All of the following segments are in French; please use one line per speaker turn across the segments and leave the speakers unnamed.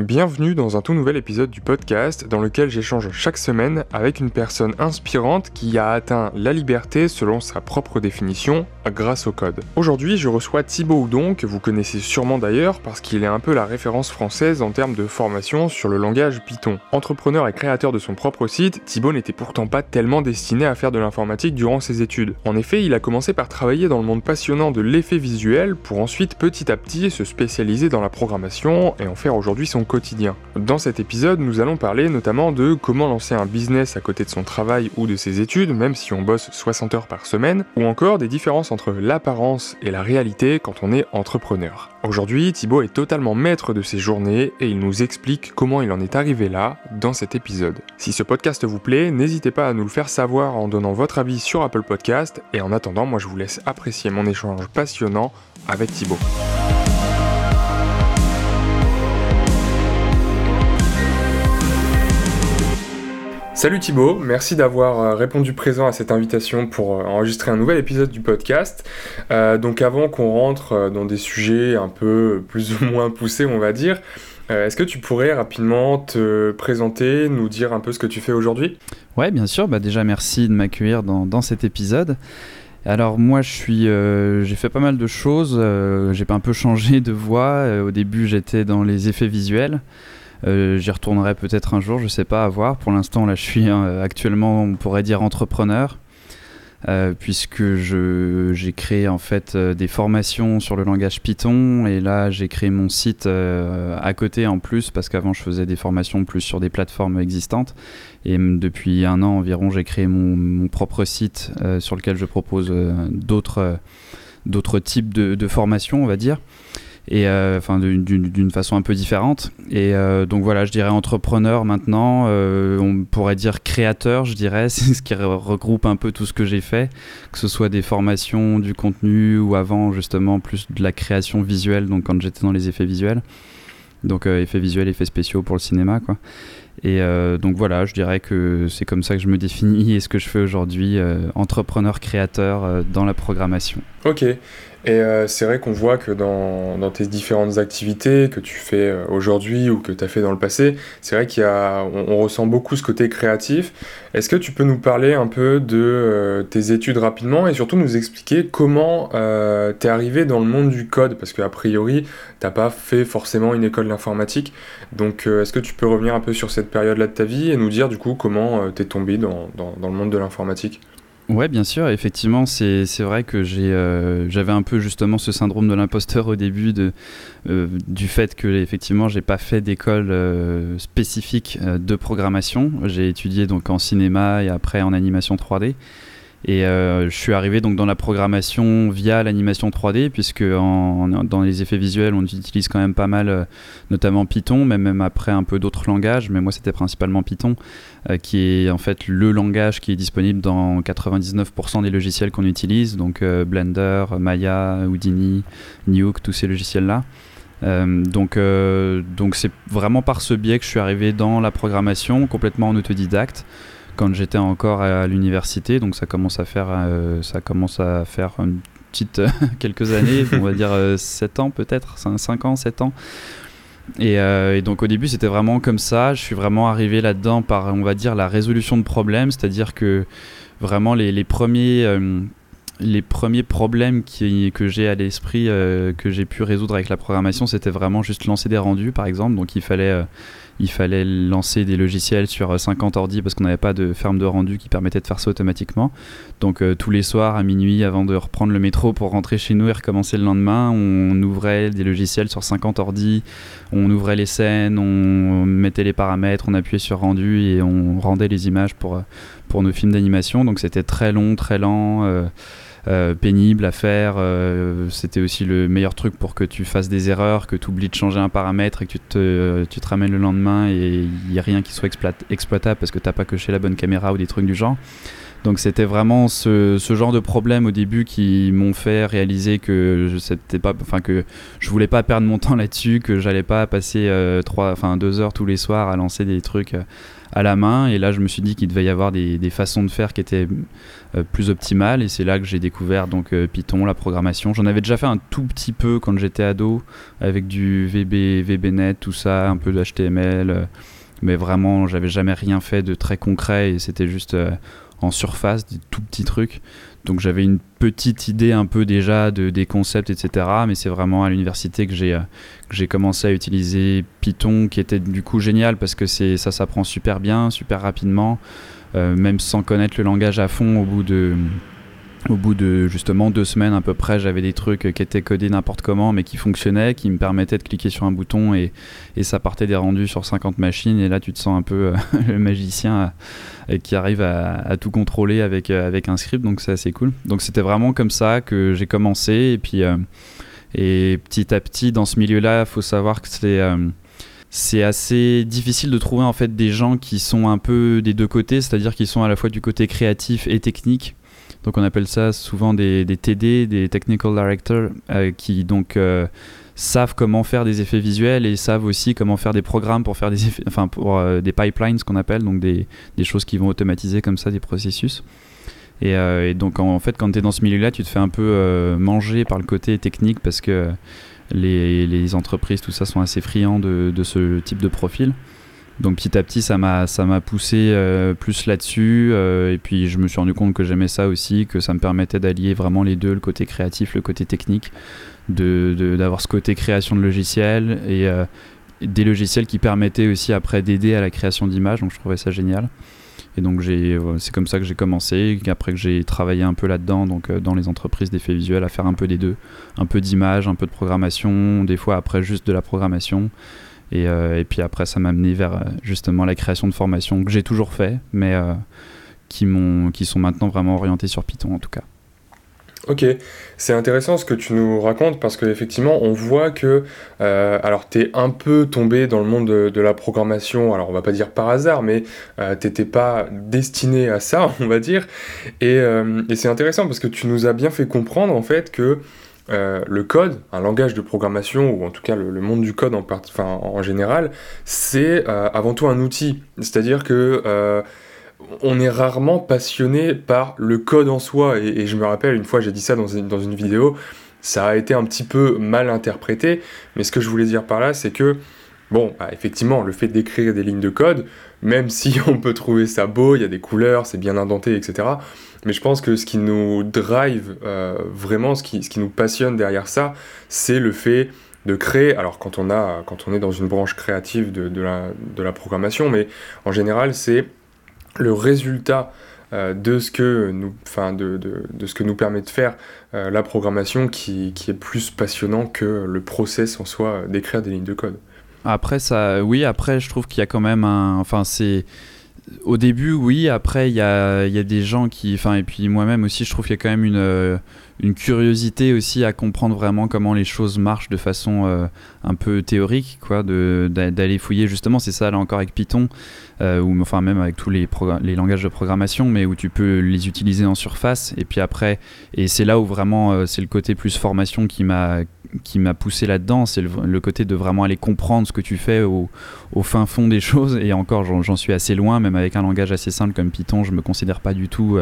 Bienvenue dans un tout nouvel épisode du podcast dans lequel j'échange chaque semaine avec une personne inspirante qui a atteint la liberté selon sa propre définition grâce au code. Aujourd'hui, je reçois Thibaut Houdon, que vous connaissez sûrement d'ailleurs parce qu'il est un peu la référence française en termes de formation sur le langage Python. Entrepreneur et créateur de son propre site, Thibaut n'était pourtant pas tellement destiné à faire de l'informatique durant ses études. En effet, il a commencé par travailler dans le monde passionnant de l'effet visuel pour ensuite petit à petit se spécialiser dans la programmation et en faire aujourd'hui son Dans cet épisode, nous allons parler notamment de comment lancer un business à côté de son travail ou de ses études, même si on bosse 60 heures par semaine, ou encore des différences entre l'apparence et la réalité quand on est entrepreneur. Aujourd'hui, Thibaut est totalement maître de ses journées et il nous explique comment il en est arrivé là dans cet épisode. Si ce podcast vous plaît, n'hésitez pas à nous le faire savoir en donnant votre avis sur Apple Podcast et en attendant, moi je vous laisse apprécier mon échange passionnant avec Thibaut. Salut Thibaut, merci d'avoir euh, répondu présent à cette invitation pour euh, enregistrer un nouvel épisode du podcast. Euh, donc avant qu'on rentre dans des sujets un peu plus ou moins poussés, on va dire, est-ce que tu pourrais rapidement te présenter, nous dire un peu ce que tu fais aujourd'hui?
Ouais, bien sûr. Bah déjà, merci de m'accueillir dans, cet épisode. Alors moi, je suis, j'ai fait pas mal de choses. j'ai pas un peu changé de voie. au début, j'étais dans les effets visuels. Euh, j'y retournerai peut-être un jour, je sais pas, à voir. Pour l'instant, là, je suis euh, actuellement, on pourrait dire, entrepreneur. Euh, puisque j'ai créé en fait des formations sur le langage Python et là j'ai créé mon site à côté en plus parce qu'avant je faisais des formations plus sur des plateformes existantes et depuis un an environ j'ai créé mon, propre site sur lequel je propose d'autres types de formations on va dire et euh, enfin d'une façon un peu différente. Et euh, donc voilà, je dirais entrepreneur maintenant, euh, on pourrait dire créateur, je dirais, c'est ce qui regroupe un peu tout ce que j'ai fait, que ce soit des formations, du contenu ou avant justement plus de la création visuelle, donc quand j'étais dans les effets visuels. Donc effets visuels, effets spéciaux pour le cinéma, quoi. Et donc voilà, je dirais que c'est comme ça que je me définis et ce que je fais aujourd'hui, entrepreneur créateur dans la programmation.
Ok. Et euh, c'est vrai qu'on voit que dans, tes différentes activités que tu fais euh, aujourd'hui ou que tu as fait dans le passé, c'est vrai qu'on on, ressent beaucoup ce côté créatif. Est-ce que tu peux nous parler un peu de euh, tes études rapidement et surtout nous expliquer comment euh, tu es arrivé dans le monde du code? Parce qu'a priori, t'as pas fait forcément une école d'informatique. Donc est-ce que tu peux revenir un peu sur cette période-là de ta vie et nous dire du coup comment tu es tombé dans, dans, dans le monde de l'informatique?
Ouais, bien sûr, effectivement, c'est vrai que euh, j'avais un peu justement ce syndrome de l'imposteur au début euh, du fait que effectivement j'ai pas fait d'école euh, spécifique de programmation. J'ai étudié donc en cinéma et après en animation 3D. Et euh, je suis arrivé donc dans la programmation via l'animation 3D, puisque dans les effets visuels, on utilise quand même pas mal, euh, notamment Python, mais même après un peu d'autres langages. Mais moi, c'était principalement Python, euh, qui est en fait le langage qui est disponible dans 99% des logiciels qu'on utilise, donc Blender, Maya, Houdini, Nuke, tous ces logiciels-là. donc, donc c'est vraiment par ce biais que je suis arrivé dans la programmation, complètement en autodidacte quand j'étais encore à l'université, donc ça commence à faire, euh, ça commence à faire une petite quelques années, on va dire 7 euh, ans peut-être, 5, ans, 7 ans. Euh, et, donc au début c'était vraiment comme ça, je suis vraiment arrivé là-dedans par on va dire la résolution de problèmes, c'est-à-dire que vraiment les, premiers les premiers problèmes que j'ai à l'esprit, que j'ai pu résoudre avec la programmation, c'était vraiment juste lancer des rendus, par exemple. Donc il fallait, il fallait lancer des logiciels sur 50 euh, ordi parce qu'on n'avait pas de ferme de rendu qui permettait de faire ça automatiquement. Donc euh, tous les soirs à minuit, avant de reprendre le métro pour rentrer chez nous et recommencer le lendemain, on ouvrait des logiciels sur 50 ordi, on ouvrait les scènes, on mettait les paramètres, on appuyait sur rendu et on rendait les images pour, euh, nos films d'animation. Donc c'était très long, très lent. Pénible à faire. Euh, c'était aussi le meilleur truc pour que tu fasses des erreurs, que tu oublies de changer un paramètre et que tu te, tu te ramènes le lendemain et il n'y a rien qui soit exploitable parce que tu n'as pas coché la bonne caméra ou des trucs du genre. Donc c'était vraiment ce, genre de problème au début qui m'ont fait réaliser que je pas, enfin que je voulais pas perdre mon temps là-dessus, que j'allais pas passer euh, trois, enfin deux heures tous les soirs à lancer des trucs euh, à la main. Et là, je me suis dit qu'il devait y avoir des, façons de faire qui étaient euh, plus optimales. Et c'est là que j'ai découvert donc Python, la programmation. J'en avais déjà fait un tout petit peu quand j'étais ado avec du VB, VBNet, tout ça, un peu de HTML. mais vraiment, j'avais jamais rien fait de très concret et c'était juste en surface, des tout petits trucs. Donc j'avais une petite idée un peu déjà de, des concepts, etc. Mais c'est vraiment à l'université que j'ai, euh, j'ai commencé à utiliser Python, qui était du coup génial parce que c'est, ça s'apprend super bien, super rapidement, euh, même sans connaître le langage à fond au bout de au bout de justement deux semaines à peu près, j'avais des trucs qui étaient codés n'importe comment, mais qui fonctionnaient, qui me permettaient de cliquer sur un bouton et, ça partait des rendus sur 50 machines. Et là, tu te sens un peu euh, le magicien euh, qui arrive à, tout contrôler avec, euh, avec un script, donc c'est assez cool. Donc c'était vraiment comme ça que j'ai commencé. Et puis, et petit à petit, dans ce milieu-là, il faut savoir que c'est c'est assez difficile de trouver en fait des gens qui sont un peu des deux côtés, c'est-à-dire qui sont à la fois du côté créatif et technique donc on appelle ça souvent des, TD, des Technical Directors, euh, qui donc euh, savent comment faire des effets visuels et savent aussi comment faire des programmes pour faire des effets, enfin pour euh, des pipelines, ce qu'on appelle, donc des, choses qui vont automatiser comme ça des processus. Et, donc en, fait, quand tu es dans ce milieu-là, tu te fais un peu manger par le côté technique parce que les, entreprises, tout ça, sont assez friands de ce type de profil. Donc petit à petit, ça m'a poussé euh, plus là-dessus. Euh, et puis je me suis rendu compte que j'aimais ça aussi, que ça me permettait d'allier vraiment les deux, le côté créatif, le côté technique, de d'avoir ce côté création de logiciels et euh, des logiciels qui permettaient aussi après d'aider à la création d'images. Donc je trouvais ça génial. Et donc c'est comme ça que j'ai commencé, après que j'ai travaillé un peu là-dedans, donc dans les entreprises d'effets visuels, à faire un peu des deux, un peu d'image, un peu de programmation, des fois après juste de la programmation. Euh, et, puis après, ça m'a amené vers euh, justement la création de formations que j'ai toujours fait, mais euh, qui, sont maintenant vraiment orientées sur Python en tout cas.
Ok, c'est intéressant ce que tu nous racontes parce qu'effectivement on voit que alors tu es un peu tombé dans le monde de, la programmation, alors on va pas dire par hasard, mais tu t'étais pas destiné à ça, on va dire. Et c'est intéressant parce que tu nous as bien fait comprendre en fait que euh, le code, un langage de programmation, ou en tout cas le, monde du code en, général, c'est euh, avant tout un outil. C'est-à-dire que euh, on est rarement passionné par le code en soi. Et, je me rappelle, une fois j'ai dit ça dans une, vidéo, ça a été un petit peu mal interprété, mais ce que je voulais dire par là, c'est que, bon, bah, effectivement, le fait d'écrire des lignes de code, même si on peut trouver ça beau, il y a des couleurs, c'est bien indenté, etc., mais je pense que ce qui nous drive euh, vraiment, ce qui, ce qui nous passionne derrière ça, c'est le fait de créer, alors quand on, a, quand on est dans une branche créative de, de, la, programmation, mais en général c'est le résultat euh, de, ce que nous, enfin de, de, de, ce que nous permet de faire euh, la programmation qui, qui, est plus passionnant que le process en soi d'écrire des lignes de code.
Après ça, oui, après je trouve qu'il y a quand même un, enfin c'est au début, oui. Après, il y a, y a, des gens qui. Enfin, et puis moi-même aussi, je trouve qu'il y a quand même une, euh, une curiosité aussi à comprendre vraiment comment les choses marchent de façon euh, un peu théorique, quoi, d'aller fouiller. Justement, c'est ça là encore avec Python, euh, ou enfin même avec tous les, langages de programmation, mais où tu peux les utiliser en surface. Et puis après, et c'est là où vraiment euh, c'est le côté plus formation qui m'a qui m'a poussé là-dedans, c'est le, côté de vraiment aller comprendre ce que tu fais au, au fin fond des choses. Et encore, j'en suis assez loin, même avec un langage assez simple comme Python, je me considère pas du tout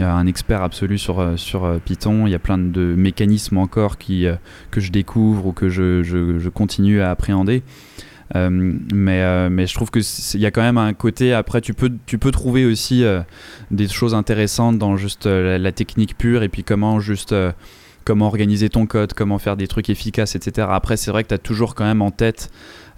un expert absolu sur, euh, sur euh, Python. Il y a plein de mécanismes encore qui, euh, que je découvre ou que je, je, continue à appréhender. mais, mais je trouve qu'il y a quand même un côté, après tu peux, tu peux trouver aussi des choses intéressantes dans juste la, technique pure et puis comment juste comment organiser ton code, comment faire des trucs efficaces, etc. Après c'est vrai que tu as toujours quand même en tête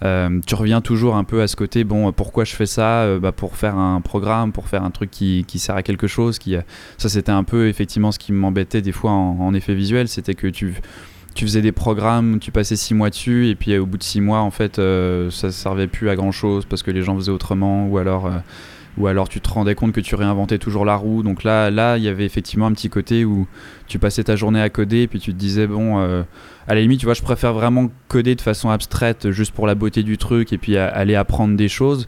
euh, tu reviens toujours un peu à ce côté, bon, pourquoi je fais ça euh, bah, Pour faire un programme, pour faire un truc qui, qui sert à quelque chose. Qui, ça, c'était un peu effectivement ce qui m'embêtait des fois en, effet visuel, c'était que tu faisais des programmes, tu passais six mois dessus, et puis au bout de six mois, en fait, euh, ça servait plus à grand chose parce que les gens faisaient autrement, ou alors ou alors tu te rendais compte que tu réinventais toujours la roue. Donc là, là, il y avait effectivement un petit côté où tu passais ta journée à coder et puis tu te disais bon, euh, à la limite, tu vois, je préfère vraiment coder de façon abstraite juste pour la beauté du truc et puis aller apprendre des choses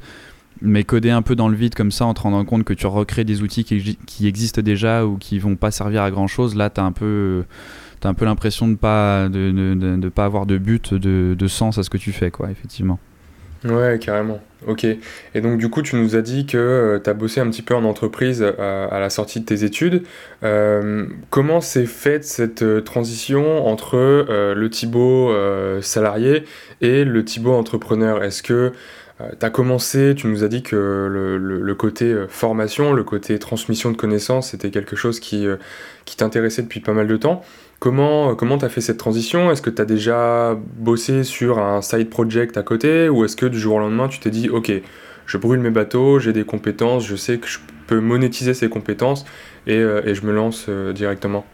mais coder un peu dans le vide comme ça en te rendant compte que tu recrées des outils qui, existent déjà ou qui vont pas servir à grand chose, là tu as un peu, as un peu l'impression de pas, de, pas avoir de but, de, sens à ce que tu fais, quoi, effectivement.
Ouais, carrément. Ok. Et donc, du coup, tu nous as dit que euh, tu as bossé un petit peu en entreprise euh, à la sortie de tes études. Euh, comment s'est faite cette transition entre le Thibaut salarié et le Thibaut entrepreneur? Est-ce que tu as commencé, tu nous as dit que le, le côté formation, le côté transmission de connaissances, c'était quelque chose qui, qui t'intéressait depuis pas mal de temps. Comment comment t'as fait cette transition? Est-ce que tu as déjà bossé sur un side project à côté? Ou est-ce que du jour au lendemain tu t'es dit ok je brûle mes bateaux, j'ai des compétences, je sais que je peux monétiser ces compétences et, euh, je me lance euh, directement?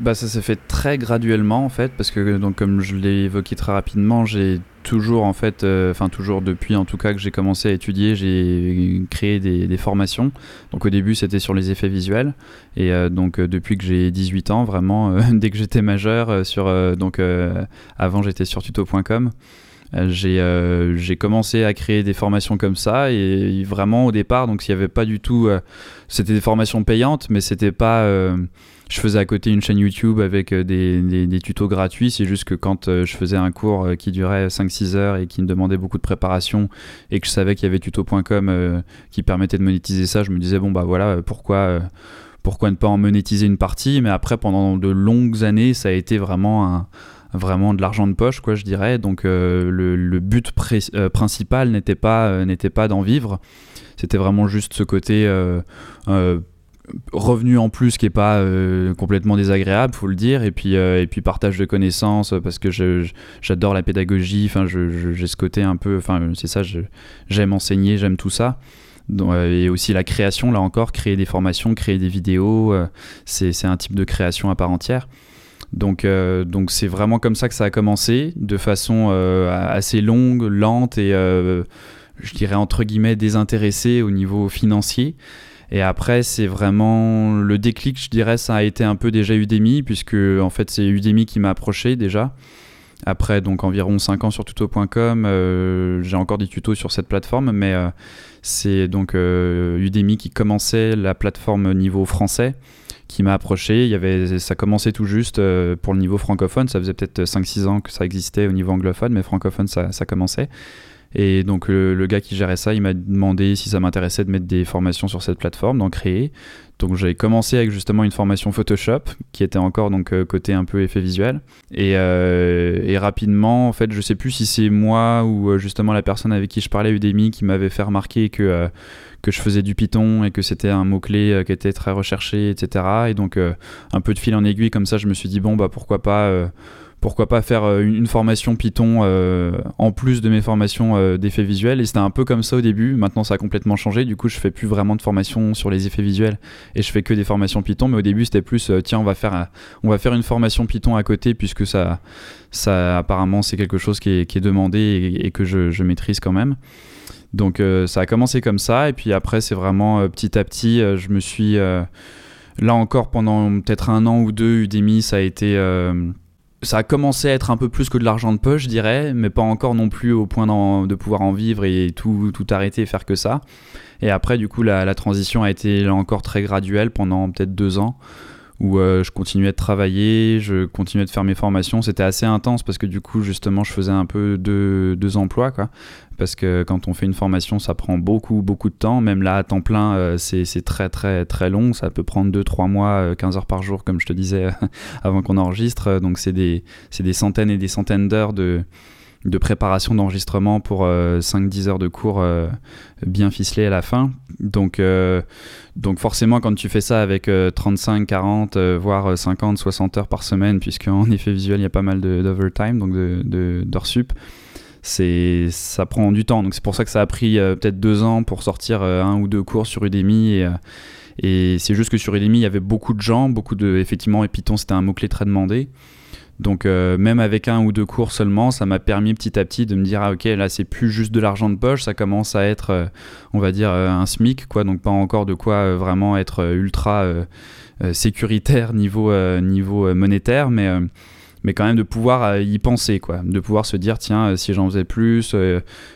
Bah, ça s'est fait très graduellement en fait parce que donc comme je l'ai évoqué très rapidement j'ai toujours en fait euh, enfin toujours depuis en tout cas que j'ai commencé à étudier j'ai créé des, formations. Donc au début c'était sur les effets visuels. Et euh, donc euh, depuis que j'ai 18 ans vraiment dès que j'étais majeur sur donc avant j'étais sur tuto.com j'ai commencé à créer des formations comme ça et vraiment au départ donc s'il n'y avait pas du tout c'était des formations payantes mais c'était pas je faisais à côté une chaîne YouTube avec euh, des, tutos gratuits. C'est juste que quand euh, je faisais un cours euh, qui durait 5-6 heures et qui me demandait beaucoup de préparation et que je savais qu'il y avait tuto.com qui permettait de monétiser ça, je me disais, bon, bah voilà, pourquoi, pourquoi ne pas en monétiser une partie? Mais après, pendant de longues années, ça a été vraiment un vraiment de l'argent de poche, quoi, je dirais. Donc le, le, but principal n'était pas, n'était pas d'en vivre. C'était vraiment juste ce côté revenu en plus qui est pas euh, complètement désagréable faut le dire et puis euh, et puis partage de connaissances parce que j'adore la pédagogie enfin j'ai ce côté un peu enfin c'est ça j'aime enseigner j'aime tout ça euh, et aussi la création là encore créer des formations créer des vidéos c'est un type de création à part entière donc donc c'est vraiment comme ça que ça a commencé de façon assez longue lente et je dirais entre guillemets désintéressée au niveau financier et après, c'est vraiment le déclic, je dirais, ça a été un peu déjà Udemy, puisque en fait, c'est Udemy qui m'a approché déjà. Après, donc environ 5 ans sur tuto.com, euh, j'ai encore des tutos sur cette plateforme, mais euh, c'est donc euh, Udemy qui commençait la plateforme niveau français qui m'a approché. Il y avait, ça commençait tout juste pour le niveau francophone. Ça faisait peut-être 5-6 ans que ça existait au niveau anglophone, mais francophone, ça, ça commençait. Et donc le, gars qui gérait ça, il m'a demandé si ça m'intéressait de mettre des formations sur cette plateforme, d'en créer. Donc j'ai commencé avec justement une formation Photoshop qui était encore donc euh, côté un peu effet visuel. Et, euh, rapidement, en fait, je sais plus si c'est moi ou euh, justement la personne avec qui je parlais Udemy qui m'avait fait remarquer que que je faisais du Python et que c'était un mot clé qui était très recherché, etc. Et donc un peu de fil en aiguille comme ça, je me suis dit bon bah pourquoi pas pourquoi pas faire euh, une, formation Python euh, en plus de mes formations euh, d'effets visuels. Et c'était un peu comme ça au début. Maintenant ça a complètement changé. Du coup je fais plus vraiment de formation sur les effets visuels et je fais que des formations Python. Mais au début c'était plus tiens on va faire on va faire une formation Python à côté puisque ça ça apparemment c'est quelque chose qui est, demandé et, que je, maîtrise quand même donc ça a commencé comme ça et puis après c'est vraiment petit à petit je me suis là encore pendant peut-être un an ou deux Udemy ça a été ça a commencé à être un peu plus que de l'argent de poche, je dirais, mais pas encore non plus au point de pouvoir en vivre et tout, tout arrêter et faire que ça. Et après, du coup, la, transition a été là encore très graduelle pendant peut-être deux ans, où euh, je continuais de travailler, je continuais de faire mes formations. C'était assez intense parce que du coup, justement, je faisais un peu deux, emplois, quoi parce que quand on fait une formation, ça prend beaucoup, beaucoup de temps. Même là, à temps plein, euh, c'est très, très, très long. Ça peut prendre 2-3 mois, 15 euh, heures par jour, comme je te disais avant qu'on enregistre. Donc, c'est des, des centaines et des centaines d'heures de, de préparation d'enregistrement pour 5-10 euh, heures de cours bien ficelés à la fin. Donc, donc forcément, quand tu fais ça avec 35, 40, voire 50, 60 heures par semaine, puisqu'en effet visuel, il y a pas mal d'overtime, donc d'heures de, sup, c'est ça prend du temps. Donc c'est pour ça que ça a pris euh, peut-être deux ans pour sortir euh, un ou deux cours sur Udemy. Et, euh, et c'est juste que sur Udemy, il y avait beaucoup de gens, beaucoup de. Effectivement, et Python, c'était un mot-clé très demandé. Donc même avec un ou deux cours seulement, ça m'a permis petit à petit de me dire ah ok là c'est plus juste de l'argent de poche, ça commence à être on va dire un SMIC quoi, donc pas encore de quoi vraiment être ultra sécuritaire niveau niveau monétaire, mais mais quand même de pouvoir y penser, quoi. De pouvoir se dire, tiens, si j'en faisais plus,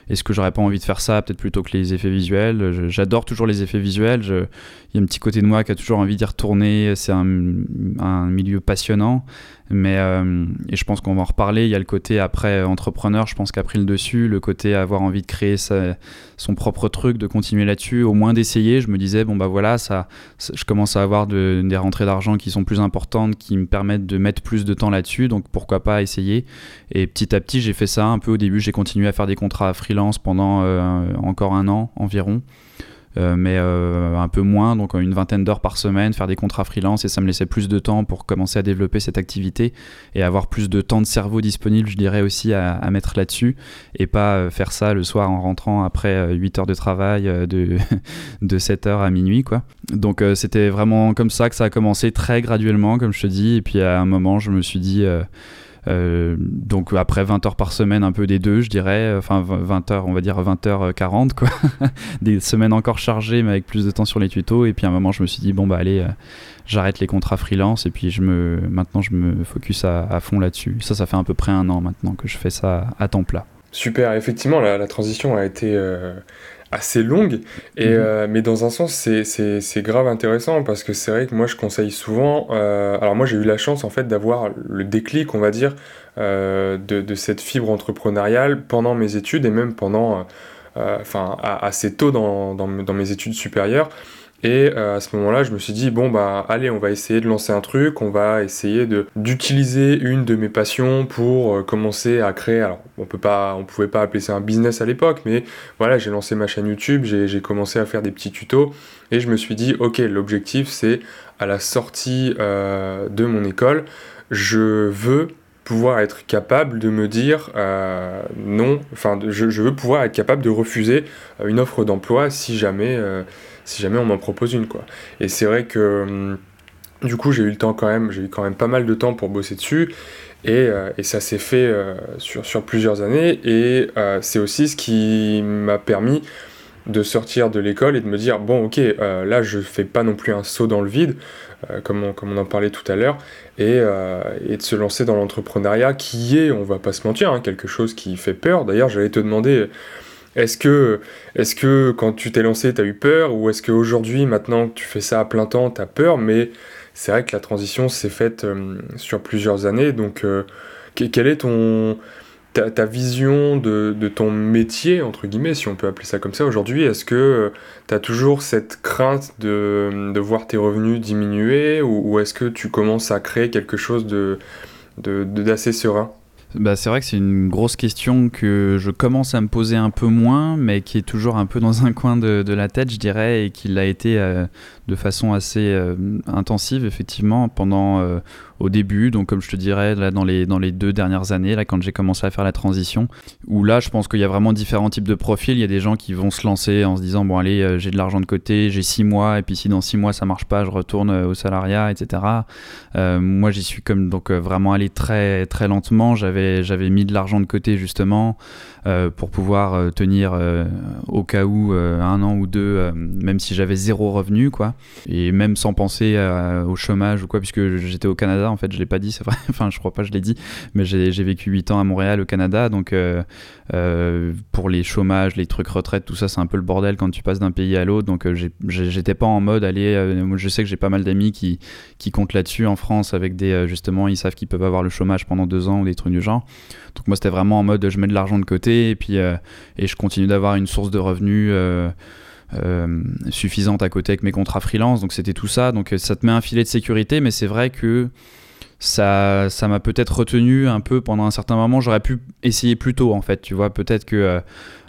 est-ce que j'aurais pas envie de faire ça, peut-être plutôt que les effets visuels J'adore toujours les effets visuels. Il y a un petit côté de moi qui a toujours envie d'y retourner. C'est un, milieu passionnant. Mais euh, et je pense qu'on va en reparler. Il y a le côté après entrepreneur, je pense qu'a pris le dessus, le côté avoir envie de créer son propre truc, de continuer là-dessus, au moins d'essayer. Je me disais bon bah voilà, ça, je commence à avoir des rentrées d'argent qui sont plus importantes, qui me permettent de mettre plus de temps là-dessus. Donc pourquoi pas essayer. Et petit à petit, j'ai fait ça un peu au début. J'ai continué à faire des contrats freelance pendant euh, encore un an environ. Euh, mais euh, un peu moins, donc une vingtaine d'heures par semaine, faire des contrats freelance et ça me laissait plus de temps pour commencer à développer cette activité et avoir plus de temps de cerveau disponible, je dirais aussi, à, mettre là-dessus et pas euh, faire ça le soir en rentrant après 8 heures de travail de, de 7 heures à minuit. Quoi. Donc c'était vraiment comme ça que ça a commencé très graduellement, comme je te dis, et puis à un moment je me suis dit euh, donc après 20 heures par semaine, un peu des deux, je dirais. Enfin 20 heures, on va dire 20 heures 40 quoi. des semaines encore chargées, mais avec plus de temps sur les tutos. Et puis à un moment, je me suis dit bon bah allez, euh, j'arrête les contrats freelance et puis je me maintenant je me focus à, fond là-dessus. Ça, ça fait à peu près un an maintenant que je fais ça à temps plat.
Super, effectivement, la, transition a été euh, assez longue, et, mhm. euh, mais dans un sens, c'est grave intéressant parce que c'est vrai que moi, je conseille souvent. Euh, alors, moi, j'ai eu la chance en fait d'avoir le déclic, on va dire, de, de, cette fibre entrepreneuriale pendant mes études et même pendant. Enfin, assez tôt dans, dans, dans, mes études supérieures. Et euh, à ce moment-là, je me suis dit, bon, bah, allez, on va essayer de lancer un truc, on va essayer d'utiliser une de mes passions pour euh, commencer à créer. Alors, on peut pas, on pouvait pas appeler ça un business à l'époque, mais voilà, j'ai lancé ma chaîne YouTube, j'ai commencé à faire des petits tutos, et je me suis dit, ok, l'objectif, c'est à la sortie euh, de mon école, je veux pouvoir être capable de me dire non, enfin, je, je, veux pouvoir être capable de refuser une offre d'emploi si jamais si jamais on m'en propose une quoi. Et c'est vrai que hum, du coup j'ai eu le temps quand même, j'ai eu quand même pas mal de temps pour bosser dessus. Et, euh, ça s'est fait euh, sur, plusieurs années. Et euh, c'est aussi ce qui m'a permis de sortir de l'école et de me dire bon ok là je fais pas non plus un saut dans le vide comme on, en parlait tout à l'heure. Et, et, de se lancer dans l'entrepreneuriat qui est on va pas se mentir hein, quelque chose qui fait peur. D'ailleurs j'allais te demander est-ce que, quand tu t'es lancé, tu as eu peur? Ou est-ce qu'aujourd'hui, maintenant que tu fais ça à plein temps, tu as peur? Mais c'est vrai que la transition s'est faite euh, sur plusieurs années. Donc, euh, quelle est ton, ta, vision de, ton métier, entre guillemets, si on peut appeler ça comme ça aujourd'hui? Est-ce que euh, tu as toujours cette crainte de, voir tes revenus diminuer? Ou, est-ce que tu commences à créer quelque chose de, d'assez serein?
Bah, c'est vrai que c'est une grosse question que je commence à me poser un peu moins, mais qui est toujours un peu dans un coin de, la tête, je dirais, et qui l'a été euh, de façon assez euh, intensive, effectivement, pendant euh, au début, donc comme je te dirais, là, dans, les, dans les deux dernières années, là, quand j'ai commencé à faire la transition, où là, je pense qu'il y a vraiment différents types de profils. Il y a des gens qui vont se lancer en se disant, bon, allez, euh, j'ai de l'argent de côté, j'ai six mois, et puis si dans six mois ça marche pas, je retourne euh, au salariat, etc. Euh, moi, j'y suis comme donc vraiment allé très, très lentement. J'avais, mis de l'argent de côté, justement. Pour pouvoir tenir au cas où un an ou deux, même si j'avais zéro revenu, quoi. Et même sans penser au chômage ou quoi, puisque j'étais au Canada, en fait, je l'ai pas dit, c'est vrai, enfin, je crois pas, je l'ai dit, mais j'ai vécu 8 ans à Montréal, au Canada, donc pour les chômages, les trucs retraite, tout ça, c'est un peu le bordel quand tu passes d'un pays à l'autre, donc j'étais pas en mode aller, je sais que j'ai pas mal d'amis qui, qui comptent là-dessus en France avec des, justement, ils savent qu'ils peuvent avoir le chômage pendant deux ans ou des trucs du genre. Donc moi, c'était vraiment en mode je mets de l'argent de côté et puis euh, et je continue d'avoir une source de revenus. Euh, euh, suffisante à côté avec mes contrats freelance donc c'était tout ça donc ça te met un filet de sécurité mais c'est vrai que ça ça m'a peut-être retenu un peu pendant un certain moment j'aurais pu essayer plus tôt en fait tu vois peut-être que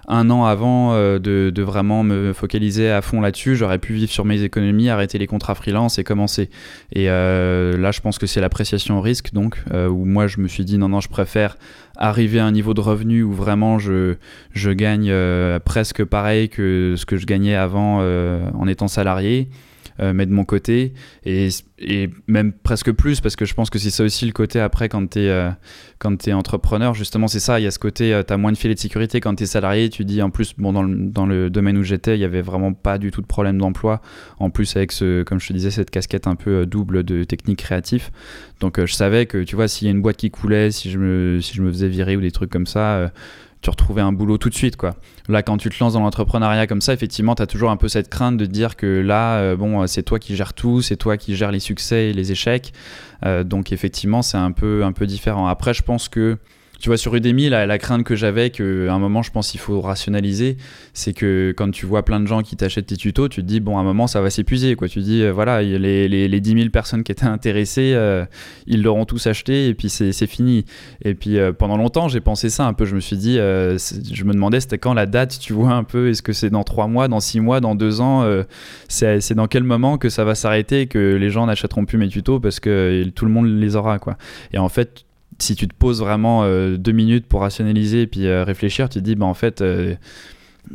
un an avant euh, de, vraiment me focaliser à fond là-dessus, j'aurais pu vivre sur mes économies, arrêter les contrats freelance et commencer. Et euh, là, je pense que c'est l'appréciation au risque, donc, euh, où moi, je me suis dit non, non, je préfère arriver à un niveau de revenu où vraiment je, je gagne presque pareil que ce que je gagnais avant en étant salarié. Mais de mon côté, et, et, même presque plus, parce que je pense que c'est ça aussi le côté après quand tu es, es entrepreneur, justement, c'est ça, il y a ce côté, tu as moins de filet de sécurité quand tu es salarié, tu dis en plus, bon, dans le, dans le domaine où j'étais, il y avait vraiment pas du tout de problème d'emploi, en plus avec ce, comme je te disais, cette casquette un peu double de technique créatif. Donc je savais que, tu vois, s'il y a une boîte qui coulait, si je me, si je me faisais virer ou des trucs comme ça, tu retrouvais un boulot tout de suite. Quoi. Là, quand tu te lances dans l'entrepreneuriat comme ça, effectivement, tu as toujours un peu cette crainte de dire que là, euh, bon, c'est toi qui gères tout, c'est toi qui gères les succès et les échecs. Euh, donc, effectivement, c'est un peu, un peu différent. Après, je pense que tu vois, sur Udemy, la, la crainte que j'avais, qu'à un moment, je pense qu'il faut rationaliser, c'est que quand tu vois plein de gens qui t'achètent tes tutos, tu te dis, bon, à un moment, ça va s'épuiser. Quoi. Tu te dis, euh, voilà, les, les, les, 10 000 personnes qui étaient intéressées, euh, ils l'auront tous acheté et puis c'est fini. Et puis euh, pendant longtemps, j'ai pensé ça un peu. Je me suis dit, je me demandais, c'était quand la date, tu vois, un peu, est-ce que c'est dans 3 mois, dans 6 mois, dans 2 ans C'est dans quel moment que ça va s'arrêter que les gens n'achèteront plus mes tutos parce que tout le monde les aura, quoi. Et en fait, si tu te poses vraiment euh, deux minutes pour rationaliser et puis euh, réfléchir, tu te dis, bah, en fait, euh,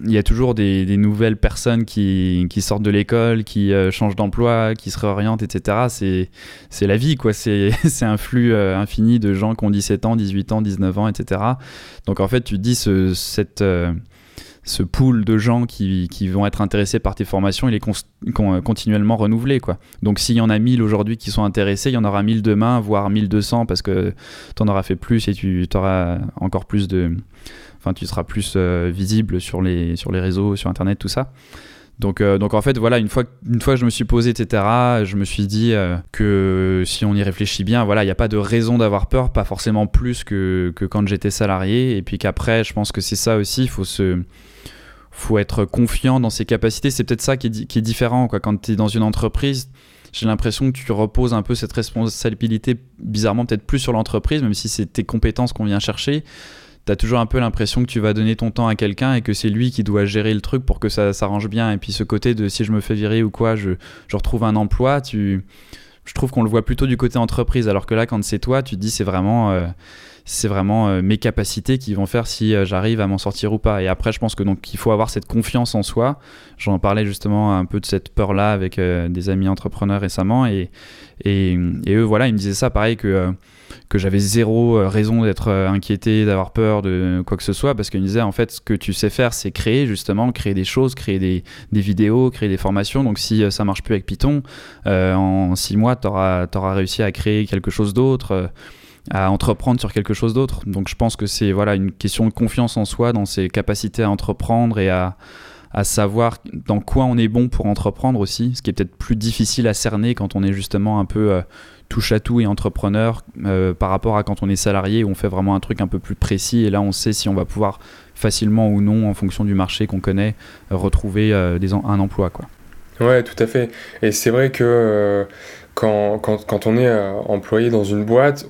il y a toujours des, nouvelles personnes qui, qui sortent de l'école, qui changent d'emploi, qui se réorientent, etc. C'est la vie, quoi. C'est un flux infini de gens qui ont 17 ans, 18 ans, 19 ans, etc. Donc en fait, tu te dis, ce, cette ce pool de gens qui, vont être intéressés par tes formations, il est continuellement renouvelé. Quoi. Donc s'il y en a 1000 aujourd'hui qui sont intéressés, il y en aura 1000 demain, voire 1200 parce que tu en auras fait plus et tu auras encore plus de... Enfin, tu seras plus euh, visible sur les réseaux, sur Internet, tout ça. Donc, euh, donc en fait, voilà, une fois, une fois que je me suis posé, etc., je me suis dit euh, que si on y réfléchit bien, voilà, il n'y a pas de raison d'avoir peur, pas forcément plus que, que quand j'étais salarié. Et puis qu'après, je pense que c'est ça aussi, il faut se faut être confiant dans ses capacités. C'est peut-être ça qui est, qui est, différent. Quoi. Quand tu es dans une entreprise, j'ai l'impression que tu reposes un peu cette responsabilité, bizarrement peut-être plus sur l'entreprise, même si c'est tes compétences qu'on vient chercher. Tu as toujours un peu l'impression que tu vas donner ton temps à quelqu'un et que c'est lui qui doit gérer le truc pour que ça s'arrange bien. Et puis ce côté de si je me fais virer ou quoi, je, je retrouve un emploi, tu... je trouve qu'on le voit plutôt du côté entreprise. Alors que là, quand c'est toi, tu te dis c'est vraiment... Euh, c'est vraiment euh, mes capacités qui vont faire si euh, j'arrive à m'en sortir ou pas. Et après, je pense que donc il faut avoir cette confiance en soi. J'en parlais justement un peu de cette peur-là avec euh, des amis entrepreneurs récemment, et, et, eux, voilà, ils me disaient ça, pareil que que j'avais zéro raison d'être inquiété, d'avoir peur de quoi que ce soit, parce qu'ils me disaient en fait ce que tu sais faire, c'est créer justement, créer des choses, créer des, des, vidéos, créer des formations. Donc si ça marche plus avec Python, en six mois, tu auras, réussi à créer quelque chose d'autre à entreprendre sur quelque chose d'autre. Donc je pense que c'est voilà une question de confiance en soi, dans ses capacités à entreprendre et à, à savoir dans quoi on est bon pour entreprendre aussi, ce qui est peut-être plus difficile à cerner quand on est justement un peu euh, touche à tout et entrepreneur euh, par rapport à quand on est salarié où on fait vraiment un truc un peu plus précis et là on sait si on va pouvoir facilement ou non en fonction du marché qu'on connaît retrouver euh, des un emploi quoi.
Ouais, tout à fait. Et c'est vrai que quand, quand, quand, on est euh, employé dans une boîte,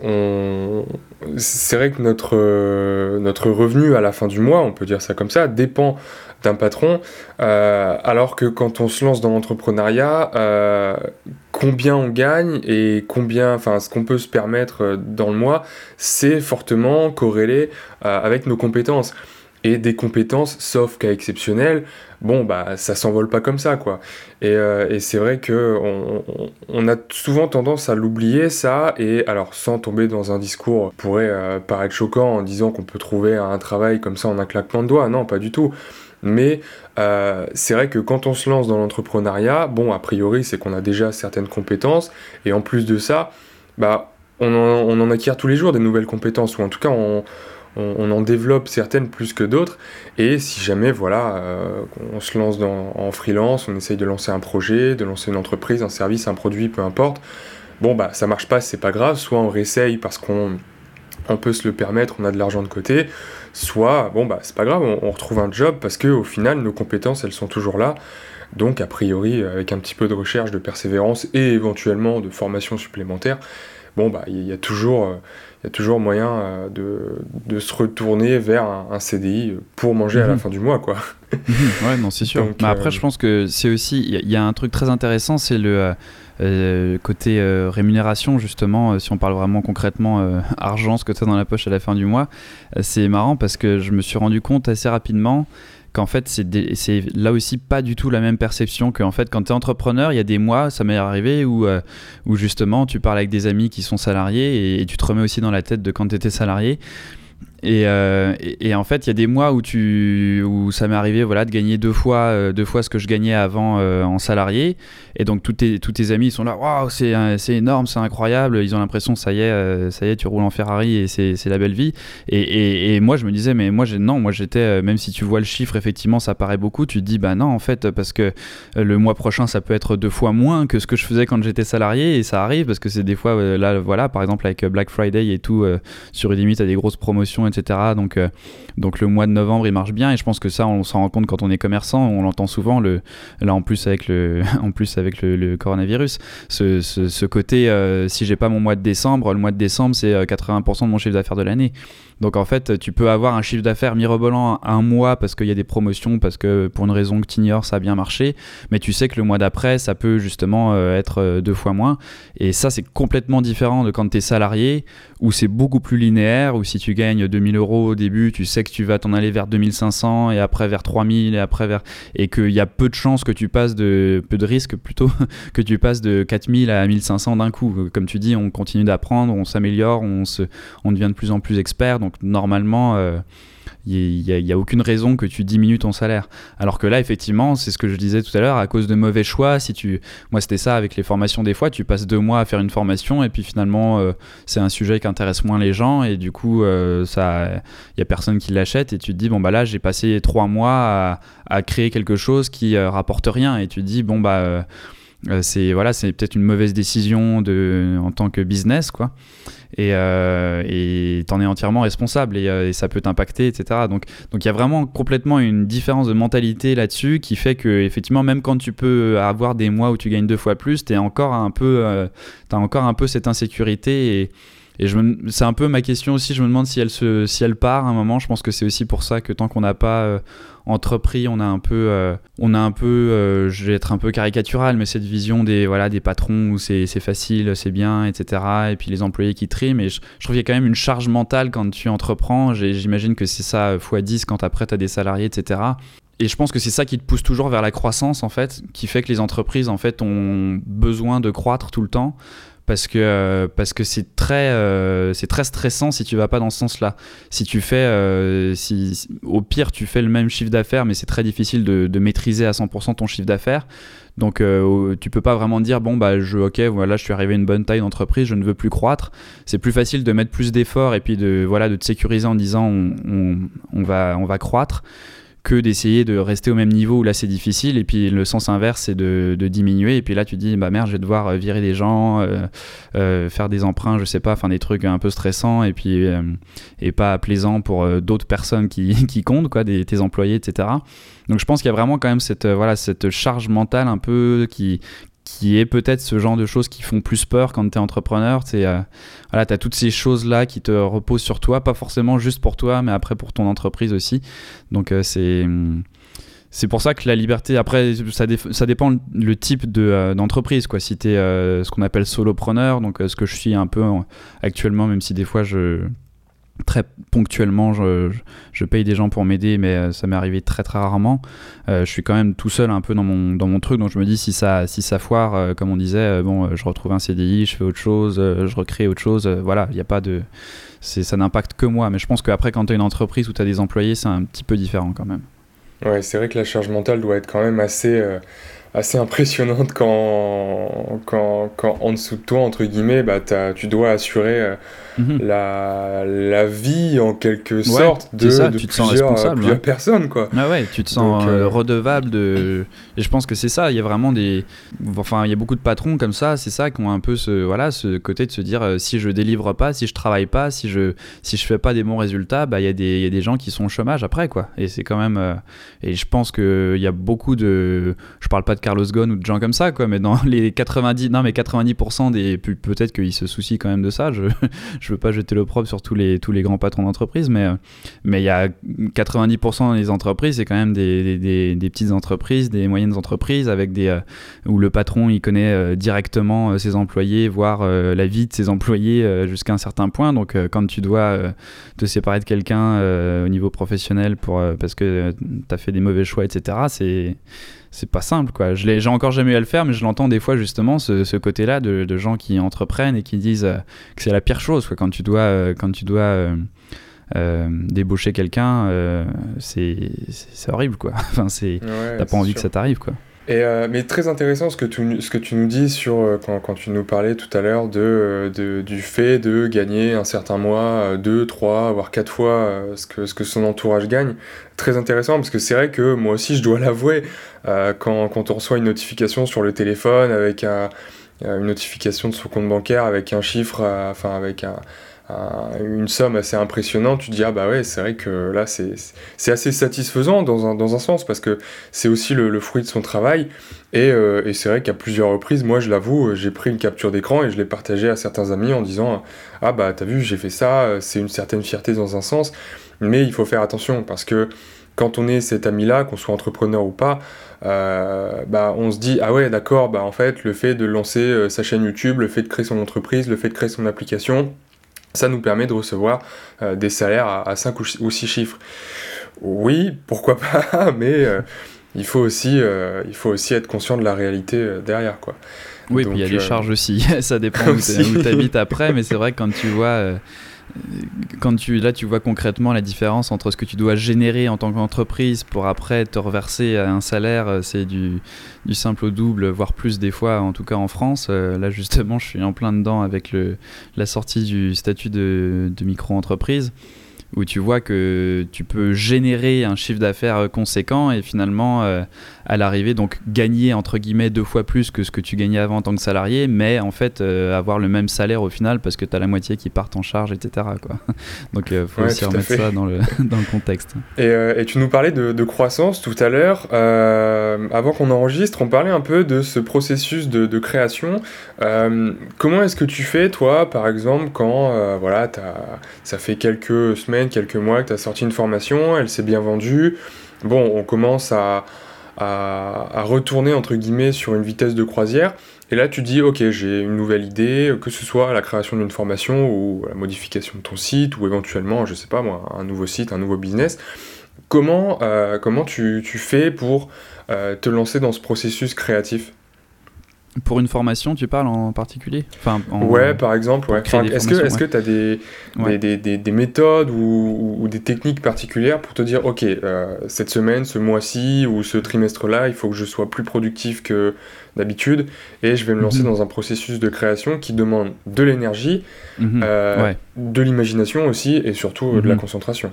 c'est vrai que notre, euh, notre revenu à la fin du mois, on peut dire ça comme ça, dépend d'un patron, euh, alors que quand on se lance dans l'entrepreneuriat, euh, combien on gagne et combien, enfin, ce qu'on peut se permettre dans le mois, c'est fortement corrélé avec nos compétences et des compétences, sauf cas exceptionnels, bon, bah, ça s'envole pas comme ça, quoi. Et, euh, c'est vrai que on, a souvent tendance à l'oublier, ça, et alors, sans tomber dans un discours pourrait euh, paraître choquant en disant qu'on peut trouver un travail comme ça en un claquement de doigts, non, pas du tout. Mais euh, c'est vrai que quand on se lance dans l'entrepreneuriat, bon, a priori, c'est qu'on a déjà certaines compétences, et en plus de ça, bah, on en, acquiert tous les jours des nouvelles compétences, ou en tout cas, on en développe certaines plus que d'autres. Et si jamais, voilà, euh, on se lance en freelance, on essaye de lancer un projet, de lancer une entreprise, un service, un produit, peu importe. Bon, bah, ça marche pas, c'est pas grave. Soit on réessaye parce qu'on on peut se le permettre, on a de l'argent de côté. Soit, bon, bah, c'est pas grave, on, retrouve un job parce que au final, nos compétences, elles sont toujours là. Donc, a priori, avec un petit peu de recherche, de persévérance et éventuellement de formation supplémentaire, bon, bah, il y, a toujours. Euh, il y a toujours moyen euh, de, de, se retourner vers un, CDI pour manger à la mhm. fin du mois, quoi.
Mhm. ouais, non, c'est sûr. Mais après, euh, je pense que c'est aussi, il y, a un truc très intéressant, c'est le euh, côté rémunération, justement, si on parle vraiment concrètement argent, ce que tu as dans la poche à la fin du mois. c'est marrant parce que je me suis rendu compte assez rapidement qu'en fait, c'est là aussi pas du tout la même perception qu'en fait, quand tu es entrepreneur, il y a des mois, ça m'est arrivé, où, euh, où justement, tu parles avec des amis qui sont salariés et, et tu te remets aussi dans la tête de quand tu étais salarié. Euh, et, en fait, il y a des mois où, tu, où ça m'est arrivé voilà, de gagner deux fois, euh, deux fois ce que je gagnais avant euh, en salarié. Et donc, tous tes, tous tes amis sont là, waouh, c'est, énorme, c'est incroyable. Ils ont l'impression, ça y est, ça y est, tu roules en Ferrari et c'est, la belle vie. Et, et, moi, je me disais, mais moi, non, moi, j'étais, même si tu vois le chiffre, effectivement, ça paraît beaucoup, tu te dis, bah non, en fait, parce que le mois prochain, ça peut être deux fois moins que ce que je faisais quand j'étais salarié. Et ça arrive parce que c'est des fois, là, voilà, par exemple, avec Black Friday et tout, sur Udemy, tu as des grosses promotions etc. Donc, euh, donc le mois de novembre, il marche bien et je pense que ça, on s'en rend compte quand on est commerçant. On l'entend souvent, le, là en plus avec le, en plus avec le, coronavirus, ce, ce, côté, euh, si j'ai pas mon mois de décembre, le mois de décembre, c'est 80% euh, de mon chiffre d'affaires de l'année. Donc en fait, tu peux avoir un chiffre d'affaires mirobolant un mois parce qu'il y a des promotions, parce que pour une raison que tu ignores, ça a bien marché, mais tu sais que le mois d'après, ça peut justement être deux fois moins. Et ça, c'est complètement différent de quand tu es salarié, où c'est beaucoup plus linéaire, où si tu gagnes 2000 euros au début, tu sais que tu vas t'en aller vers 2500 et après vers 3000 et après vers et qu'il y a peu de chances que tu passes de peu de risques plutôt que tu passes de 4000 à 1500 d'un coup. Comme tu dis, on continue d'apprendre, on s'améliore, on se on devient de plus en plus expert. Donc normalement euh, il n'y a, aucune raison que tu diminues ton salaire. Alors que là, effectivement, c'est ce que je disais tout à l'heure, à cause de mauvais choix, si tu, moi c'était ça avec les formations des fois, tu passes deux mois à faire une formation et puis finalement euh, c'est un sujet qui intéresse moins les gens et du coup euh, il y a personne qui l'achète et tu te dis bon bah là j'ai passé trois mois à, créer quelque chose qui euh, rapporte rien et tu te dis bon bah c'est voilà c'est peut-être une mauvaise décision en tant que business quoi et euh, t'en es entièrement responsable euh, et, ça peut t'impacter, etc. Donc il y a vraiment complètement une différence de mentalité là-dessus qui fait que effectivement même quand tu peux avoir des mois où tu gagnes deux fois plus, t'es encore euh, t'as encore un peu cette insécurité et et c'est un peu ma question aussi. Je me demande si elle, part à un moment. Je pense que c'est aussi pour ça que tant qu'on n'a pas euh, entrepris, on a un peu, euh, on a un peu, euh, je vais être un peu caricatural, mais cette vision des, voilà, des patrons où c'est facile, c'est bien, etc. Et puis les employés qui triment. Et je, trouve qu'il y a quand même une charge mentale quand tu entreprends. J'imagine que c'est ça x10 quand après tu as des salariés, etc. Et je pense que c'est ça qui te pousse toujours vers la croissance, en fait, qui fait que les entreprises, en fait, ont besoin de croître tout le temps parce que euh, parce que c'est très euh, c'est très stressant si tu vas pas dans ce sens-là. Si tu fais euh, si au pire tu fais le même chiffre d'affaires mais c'est très difficile de, maîtriser à 100% ton chiffre d'affaires. Donc tu peux pas vraiment dire bon bah je OK voilà, je suis arrivé à une bonne taille d'entreprise, je ne veux plus croître. C'est plus facile de mettre plus d'efforts et puis de voilà de te sécuriser en disant on va on va croître que d'essayer de rester au même niveau où là c'est difficile. Et puis le sens inverse c'est de, diminuer. Et puis là tu dis bah merde je vais devoir euh, virer des gens euh, euh, faire des emprunts je sais pas enfin des trucs un peu stressants. Et puis et pas plaisants pour d'autres personnes qui, qui comptent quoi des, tes employés etc donc je pense qu'il y a vraiment quand même cette voilà cette charge mentale un peu qui qui est peut-être ce genre de choses qui font plus peur quand tu es entrepreneur. Tu euh, voilà, as toutes ces choses-là qui te reposent sur toi, pas forcément juste pour toi, mais après pour ton entreprise aussi. Donc euh, c'est... C'est pour ça que la liberté, après, ça, ça dépend le type euh, d'entreprise. quoi. si tu es ce qu'on appelle solopreneur, donc ce que je suis un peu actuellement, même si des fois je, très ponctuellement, je, je, paye des gens pour m'aider, mais euh, ça m'est arrivé très très rarement. Euh, je suis quand même tout seul un peu dans mon, dans mon truc, donc je me dis si ça, si ça foire, euh, comme on disait, bon, je retrouve un CDI, je fais autre chose, je recrée autre chose. voilà, il n'y a pas de. Ça n'impacte que moi, mais je pense qu'après, quand tu as une entreprise où tu as des employés, c'est un petit peu différent quand même.
Ouais, c'est vrai que la charge mentale doit être quand même assez assez impressionnante quand, quand, quand, en dessous de toi, entre guillemets, bah, tu dois assurer Mhm. la, la vie en quelque sorte de, de tu te plusieurs, sens responsable, plusieurs personnes quoi.
Ah ouais, tu te sens euh, euh, redevable de et je pense que c'est ça, il y a vraiment des enfin il y a beaucoup de patrons comme ça, c'est ça qui ont un peu ce voilà, ce côté de se dire euh, si je délivre pas, si je travaille pas, si je si je fais pas des bons résultats, bah il y a des il y a des gens qui sont au chômage après quoi. Et c'est quand même et je pense que il y a beaucoup de je parle pas de Carlos Ghosn ou de gens comme ça, quoi. Mais dans les 90, non, mais 90% des, peut-être qu'ils se soucient quand même de ça. Je, je veux pas jeter l'opprobre sur tous les, tous les grands patrons d'entreprise, mais, mais il y a 90% des entreprises, c'est quand même des, des, petites entreprises, des moyennes entreprises avec des, où le patron, il connaît directement ses employés, voire la vie de ses employés jusqu'à un certain point. Donc, quand tu dois te séparer de quelqu'un au niveau professionnel pour, parce que tu as fait des mauvais choix, etc., c'est c'est pas simple quoi. Je l'ai, j'ai encore jamais eu à le faire, mais je l'entends des fois justement ce, côté-là de, gens qui entreprennent et qui disent euh, que c'est la pire chose quoi. Quand tu dois, euh, quand tu dois euh, débaucher quelqu'un, c'est, c'est, horrible quoi. enfin c'est, t'as pas envie que ça t'arrive quoi.
Euh, mais très intéressant ce que tu, nous dis sur, euh, quand, tu nous parlais tout à l'heure de, euh, du fait de gagner un certain mois, deux, trois, voire quatre fois ce, que, ce que son entourage gagne. Très intéressant parce que c'est vrai que moi aussi je dois l'avouer, quand, quand on reçoit une notification sur le téléphone avec une notification de son compte bancaire avec un chiffre, enfin avec un une somme assez impressionnante, tu te dis ah bah ouais c'est vrai que là c'est assez satisfaisant dans un, sens parce que c'est aussi le, fruit de son travail. Et, euh, et c'est vrai qu'à plusieurs reprises moi je l'avoue j'ai pris une capture d'écran et je l'ai partagé à certains amis en disant ah bah t'as vu j'ai fait ça c'est une certaine fierté dans un sens. Mais il faut faire attention parce que quand on est cet ami là qu'on soit entrepreneur ou pas euh, bah, on se dit ah ouais d'accord bah en fait le fait de lancer euh, sa chaîne YouTube le fait de créer son entreprise le fait de créer son application ça nous permet de recevoir euh, des salaires à, 5 ou 6 chiffres. Oui, pourquoi pas, mais euh, il, faut aussi, euh, il faut aussi être conscient de la réalité derrière. Quoi.
Oui, puis il y a les charges aussi, ça dépend où tu habites après, mais c'est vrai que quand tu vois quand tu là tu vois concrètement la différence entre ce que tu dois générer en tant qu'entreprise pour après te reverser un salaire euh, c'est du, du, simple au double voire plus des fois en tout cas en France. Euh, là justement je suis en plein dedans avec le, la sortie du statut de, de micro-entreprise où tu vois que tu peux générer un chiffre d'affaires conséquent et finalement euh, à l'arrivée donc gagner entre guillemets deux fois plus que ce que tu gagnais avant en tant que salarié mais en fait euh, avoir le même salaire au final parce que tu as la moitié qui part en charge etc quoi. donc il euh, faut aussi remettre ça dans le, dans le contexte.
Et, et, tu nous parlais de, de croissance tout à l'heure. Avant qu'on enregistre on parlait un peu de ce processus de, de création. Comment est-ce que tu fais toi par exemple quand voilà as, ça fait quelques semaines quelques mois que tu as sorti une formation, elle s'est bien vendue. Bon, on commence à, retourner entre guillemets sur une vitesse de croisière. Et là, tu dis, ok, j'ai une nouvelle idée, que ce soit la création d'une formation ou la modification de ton site ou éventuellement, je sais pas moi, un nouveau site, un nouveau business. Comment, euh, comment tu, tu, fais pour euh, te lancer dans ce processus créatif?
Pour une formation, tu parles en particulier
enfin, Ouais, par exemple. Ouais. est-ce que tu as des, des, des, des, méthodes ou, ou, des techniques particulières pour te dire, OK, euh, cette semaine, ce mois-ci ou ce trimestre-là, il faut que je sois plus productif que d'habitude et je vais me lancer mhm. dans un processus de création qui demande de l'énergie, mhm. euh, de l'imagination aussi et surtout de la mhm. concentration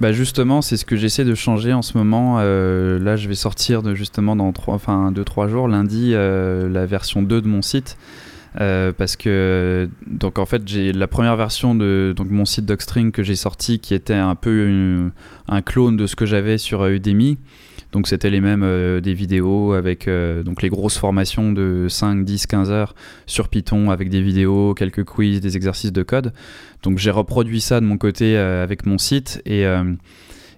bah justement, c'est ce que j'essaie de changer en ce moment. Euh, là, je vais sortir de, justement dans 3, enfin 2-3 jours, lundi, euh, la version 2 de mon site. Euh, parce que donc en fait j'ai la première version de donc mon site Docstring que j'ai sorti qui était un peu un clone de ce que j'avais sur Udemy donc c'était les mêmes euh, des vidéos avec euh, donc les grosses formations de 5, 10, 15 heures sur Python avec des vidéos, quelques quiz, des exercices de code. Donc j'ai reproduit ça de mon côté euh, avec mon site et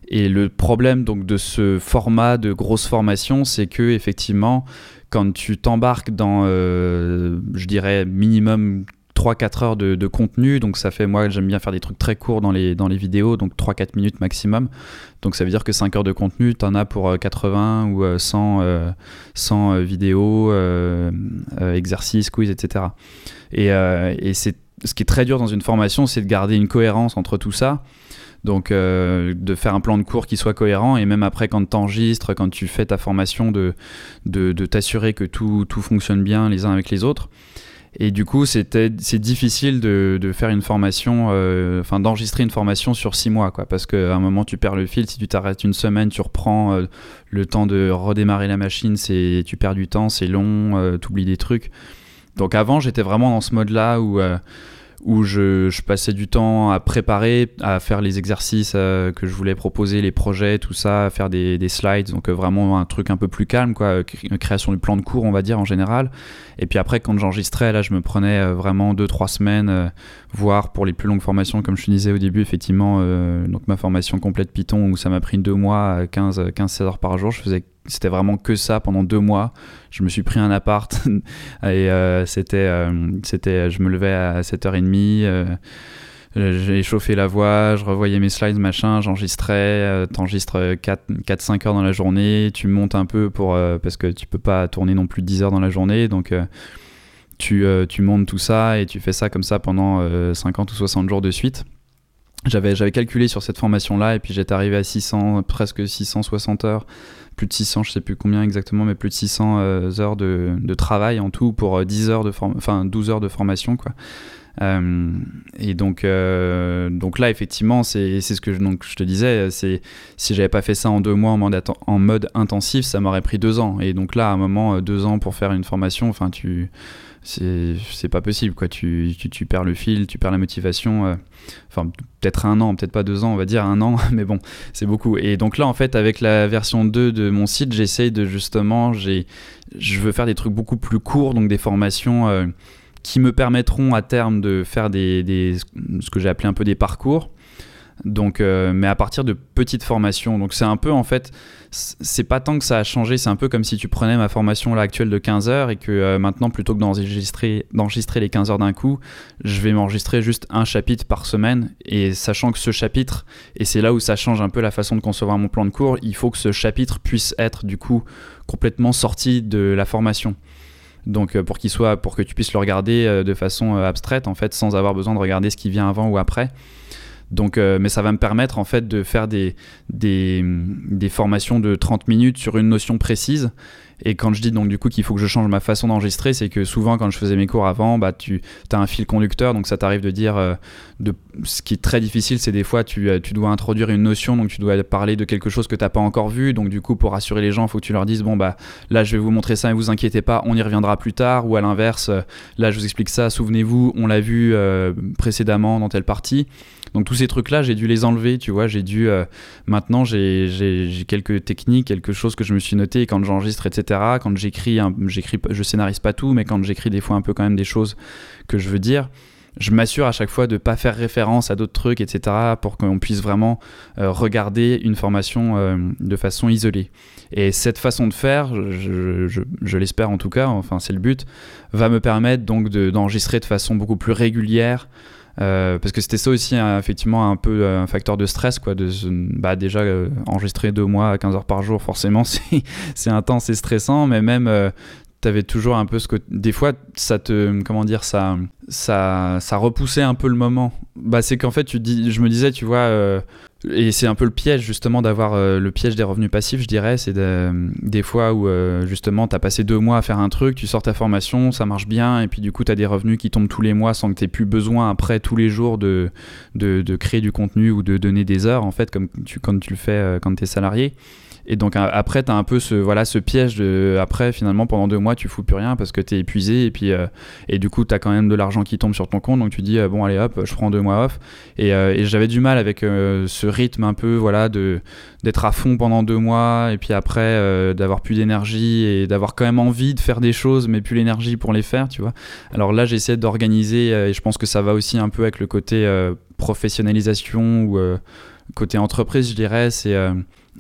et le problème donc de ce format de grosse formation, c'est que effectivement, quand tu t'embarques dans, je dirais, minimum 3-4 heures de, contenu. Donc ça fait, moi j'aime bien faire des trucs très courts dans les, vidéos, donc 3-4 minutes maximum. Donc ça veut dire que 5 heures de contenu, tu en as pour 80 euh, ou 100, euh, 100 euh, vidéos, exercices, quiz, etc. Et, ce qui est très dur dans une formation, c'est de garder une cohérence entre tout ça. Donc de faire un plan de cours qui soit cohérent et même après quand tu enregistres, quand tu fais ta formation, de, de, de t'assurer que tout, tout fonctionne bien les uns avec les autres. Et du coup, c'était, c'est difficile de, de, faire une formation, euh, enfin d'enregistrer une formation sur six mois, quoi, parce qu'à un moment tu perds le fil. Si tu t'arrêtes une semaine, tu reprends euh, le temps de redémarrer la machine, c'est, tu perds du temps, c'est long, euh, tu oublies des trucs. Donc avant, j'étais vraiment dans ce mode-là où où je, passais du temps à préparer, à faire les exercices euh, que je voulais proposer, les projets, tout ça, à faire des, des slides, donc euh, vraiment un truc un peu plus calme, quoi, création du plan de cours, on va dire en général. Et puis après, quand j'enregistrais, là, je me prenais euh, vraiment 2-3 semaines, voire pour les plus longues formations, comme je te disais au début, effectivement, donc ma formation complète Python, où ça m'a pris deux mois, 15-16 heures par jour, je faisais c'était vraiment que ça pendant deux mois. Je me suis pris un appart et euh, c'était, euh, c'était, je me levais à 7h30. Euh, j'ai chauffé la voix, je revoyais mes slides, machin, j'enregistrais, t'enregistres 4-5 heures dans la journée, tu montes un peu pour, parce que tu peux pas tourner non plus 10 heures dans la journée, donc tu, tu montes tout ça et tu fais ça comme ça pendant 50 ou 60 jours de suite. J'avais, calculé sur cette formation-là et puis j'étais arrivé à 600, presque 660 heures plus de 600, je sais plus combien exactement, mais plus de 600 euh, heures de, de, travail en tout pour 10 euh, heures de enfin 12 heures de formation quoi. Euh, et donc, donc là, effectivement, c'est ce que je, donc, je te disais, c'est si j'avais pas fait ça en deux mois en mode, en mode intensif, ça m'aurait pris deux ans. Et donc là, à un moment, deux ans pour faire une formation, enfin, tu c'est pas possible quoi. Tu, tu, perds le fil tu perds la motivation euh, enfin peut-être un an peut-être pas deux ans on va dire un an mais bon c'est beaucoup. Et donc là en fait avec la version 2 de mon site j'essaye de justement je veux faire des trucs beaucoup plus courts donc des formations euh, qui me permettront à terme de faire des, des ce que j'ai appelé un peu des parcours donc, euh, mais à partir de petites formations. Donc, c'est un peu en fait, c'est pas tant que ça a changé, c'est un peu comme si tu prenais ma formation là actuelle de 15 heures et que euh, maintenant, plutôt que d'enregistrer, d'enregistrer les 15 heures d'un coup, je vais m'enregistrer juste un chapitre par semaine. Et sachant que ce chapitre, et c'est là où ça change un peu la façon de concevoir mon plan de cours, il faut que ce chapitre puisse être du coup complètement sorti de la formation. Donc euh, pour qu'il soit, pour que tu puisses le regarder de façon abstraite en fait, sans avoir besoin de regarder ce qui vient avant ou après. Donc, euh, mais ça va me permettre en fait de faire des, des, formations de 30 minutes sur une notion précise. Et quand je dis donc du coup qu'il faut que je change ma façon d'enregistrer, c'est que souvent quand je faisais mes cours avant, bah tu as un fil conducteur, donc ça t'arrive de dire, euh, de, ce qui est très difficile, c'est des fois tu, euh, tu, dois introduire une notion, donc tu dois parler de quelque chose que t'as pas encore vu, donc du coup pour rassurer les gens, il faut que tu leur dises bon bah là je vais vous montrer ça, et vous inquiétez pas, on y reviendra plus tard, ou à l'inverse, là je vous explique ça, souvenez-vous, on l'a vu précédemment dans telle partie. Donc tous ces trucs-là, j'ai dû les enlever, tu vois. J'ai dû. Euh, maintenant, j'ai quelques techniques, quelque chose que je me suis noté quand j'enregistre, etc. Quand j'écris, j'écris, je scénarise pas tout, mais quand j'écris des fois un peu quand même des choses que je veux dire. Je m'assure à chaque fois de ne pas faire référence à d'autres trucs, etc., pour qu'on puisse vraiment euh, regarder une formation euh, de façon isolée. Et cette façon de faire, je, je, l'espère en tout cas, enfin c'est le but, va me permettre donc d'enregistrer de façon beaucoup plus régulière, euh, parce que c'était ça aussi effectivement un peu euh, un facteur de stress quoi bah déjà euh, enregistrer deux mois à 15 heures par jour forcément c'est intense et stressant mais même tu avais toujours un peu ce que des fois ça te comment dire ça ça repoussait un peu le moment. Bah c'est qu'en fait tu je me disais tu vois et c'est un peu le piège justement d'avoir euh, le piège des revenus passifs, je dirais. C'est des fois où euh, justement tu as passé deux mois à faire un truc, tu sors ta formation, ça marche bien, et puis du coup tu des revenus qui tombent tous les mois sans que tu aies plus besoin après tous les jours de, de, de, créer du contenu ou de donner des heures en fait, comme tu, quand tu le fais euh, quand tu es salarié. Et donc après, tu as un peu ce, voilà, ce piège de. Après, finalement, pendant deux mois, tu fous plus rien parce que tu es épuisé. Et puis, euh, et du coup, tu as quand même de l'argent qui tombe sur ton compte. Donc tu dis, euh, bon, allez hop, je prends deux mois off. Et, euh, et j'avais du mal avec ce rythme un peu, voilà, de d'être à fond pendant deux mois. Et puis après, d'avoir plus d'énergie et d'avoir quand même envie de faire des choses, mais plus l'énergie pour les faire, tu vois. Alors là, j'essaie d'organiser. et je pense que ça va aussi un peu avec le côté professionnalisation ou côté entreprise, je dirais. C'est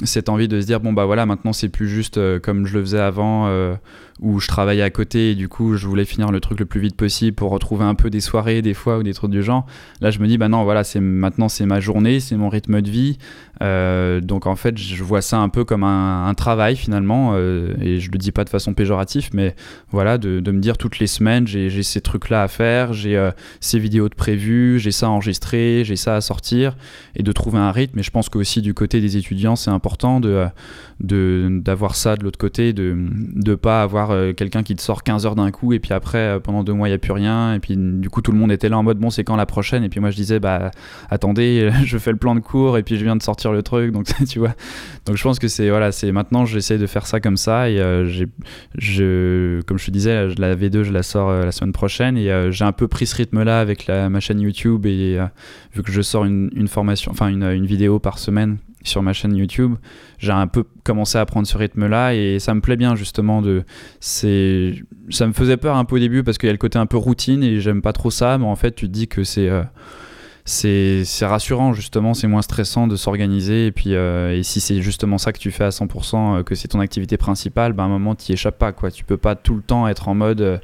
cette envie de se dire bon bah voilà maintenant c'est plus juste euh, comme je le faisais avant euh, où je travaillais à côté et du coup je voulais finir le truc le plus vite possible pour retrouver un peu des soirées des fois ou des trucs du genre. Là je me dis bah non voilà c'est maintenant c'est ma journée c'est mon rythme de vie. Euh, donc en fait je vois ça un peu comme un, travail finalement et je le dis pas de façon péjorative mais voilà de, me dire toutes les semaines j'ai ces trucs là à faire j'ai ces vidéos de prévues j'ai ça enregistré j'ai ça à sortir et de trouver un rythme. Et je pense que aussi du côté des étudiants c'est important de d'avoir ça de l'autre côté, de ne pas avoir quelqu'un qui te sort 15 heures d'un coup et puis après pendant deux mois il n'y a plus rien et puis du coup tout le monde était là en mode bon c'est quand la prochaine? Et puis moi je disais bah attendez je fais le plan de cours et puis je viens de sortir le truc donc tu vois. Donc je pense que c'est voilà c'est maintenant j'essaie de faire ça comme ça et j'ai je comme je te disais la V2 je la sors la semaine prochaine et j'ai un peu pris ce rythme là avec ma chaîne YouTube et vu que je sors une, formation enfin une vidéo par semaine sur ma chaîne YouTube, j'ai un peu commencé à prendre ce rythme-là et ça me plaît bien justement de c'est ça me faisait peur un peu au début parce qu'il y a le côté un peu routine et j'aime pas trop ça mais en fait tu te dis que c'est euh, c'est rassurant justement, c'est moins stressant de s'organiser et puis euh, et si c'est justement ça que tu fais à 100% euh, que c'est ton activité principale, ben à un moment tu échappes pas quoi, tu peux pas tout le temps être en mode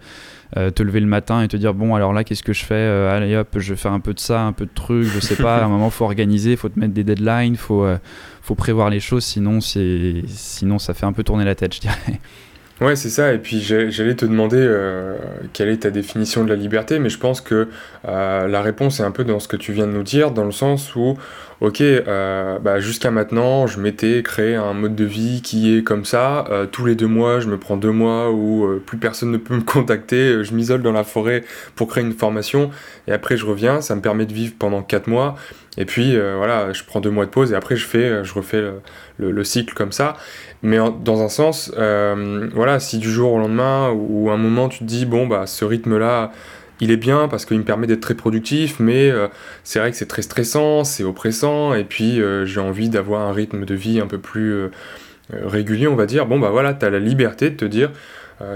euh, te lever le matin et te dire bon alors là qu'est-ce que je fais euh, allez hop je vais faire un peu de ça un peu de trucs je sais pas à un moment faut organiser faut te mettre des deadlines faut euh, faut prévoir les choses sinon c'est sinon ça fait un peu tourner la tête je dirais
Ouais, c'est ça. Et puis j'allais te demander quelle est ta définition de la liberté, mais je pense que la réponse est un peu dans ce que tu viens de nous dire, dans le sens où ok, euh, bah, jusqu'à maintenant, je m'étais créé un mode de vie qui est comme ça. Euh, tous les deux mois, je me prends deux mois où euh, plus personne ne peut me contacter. Je m'isole dans la forêt pour créer une formation. Et après, je reviens. Ça me permet de vivre pendant quatre mois. Et puis, voilà, je prends deux mois de pause et après, je, fais, je refais le, cycle comme ça. Mais dans un sens, voilà, si du jour au lendemain ou, à un moment, tu te dis, bon, bah, ce rythme-là, il est bien parce qu'il me permet d'être très productif, mais euh, c'est vrai que c'est très stressant, c'est oppressant, et puis euh, j'ai envie d'avoir un rythme de vie un peu plus euh, régulier, on va dire. Bon, bah voilà, tu as la liberté de te dire,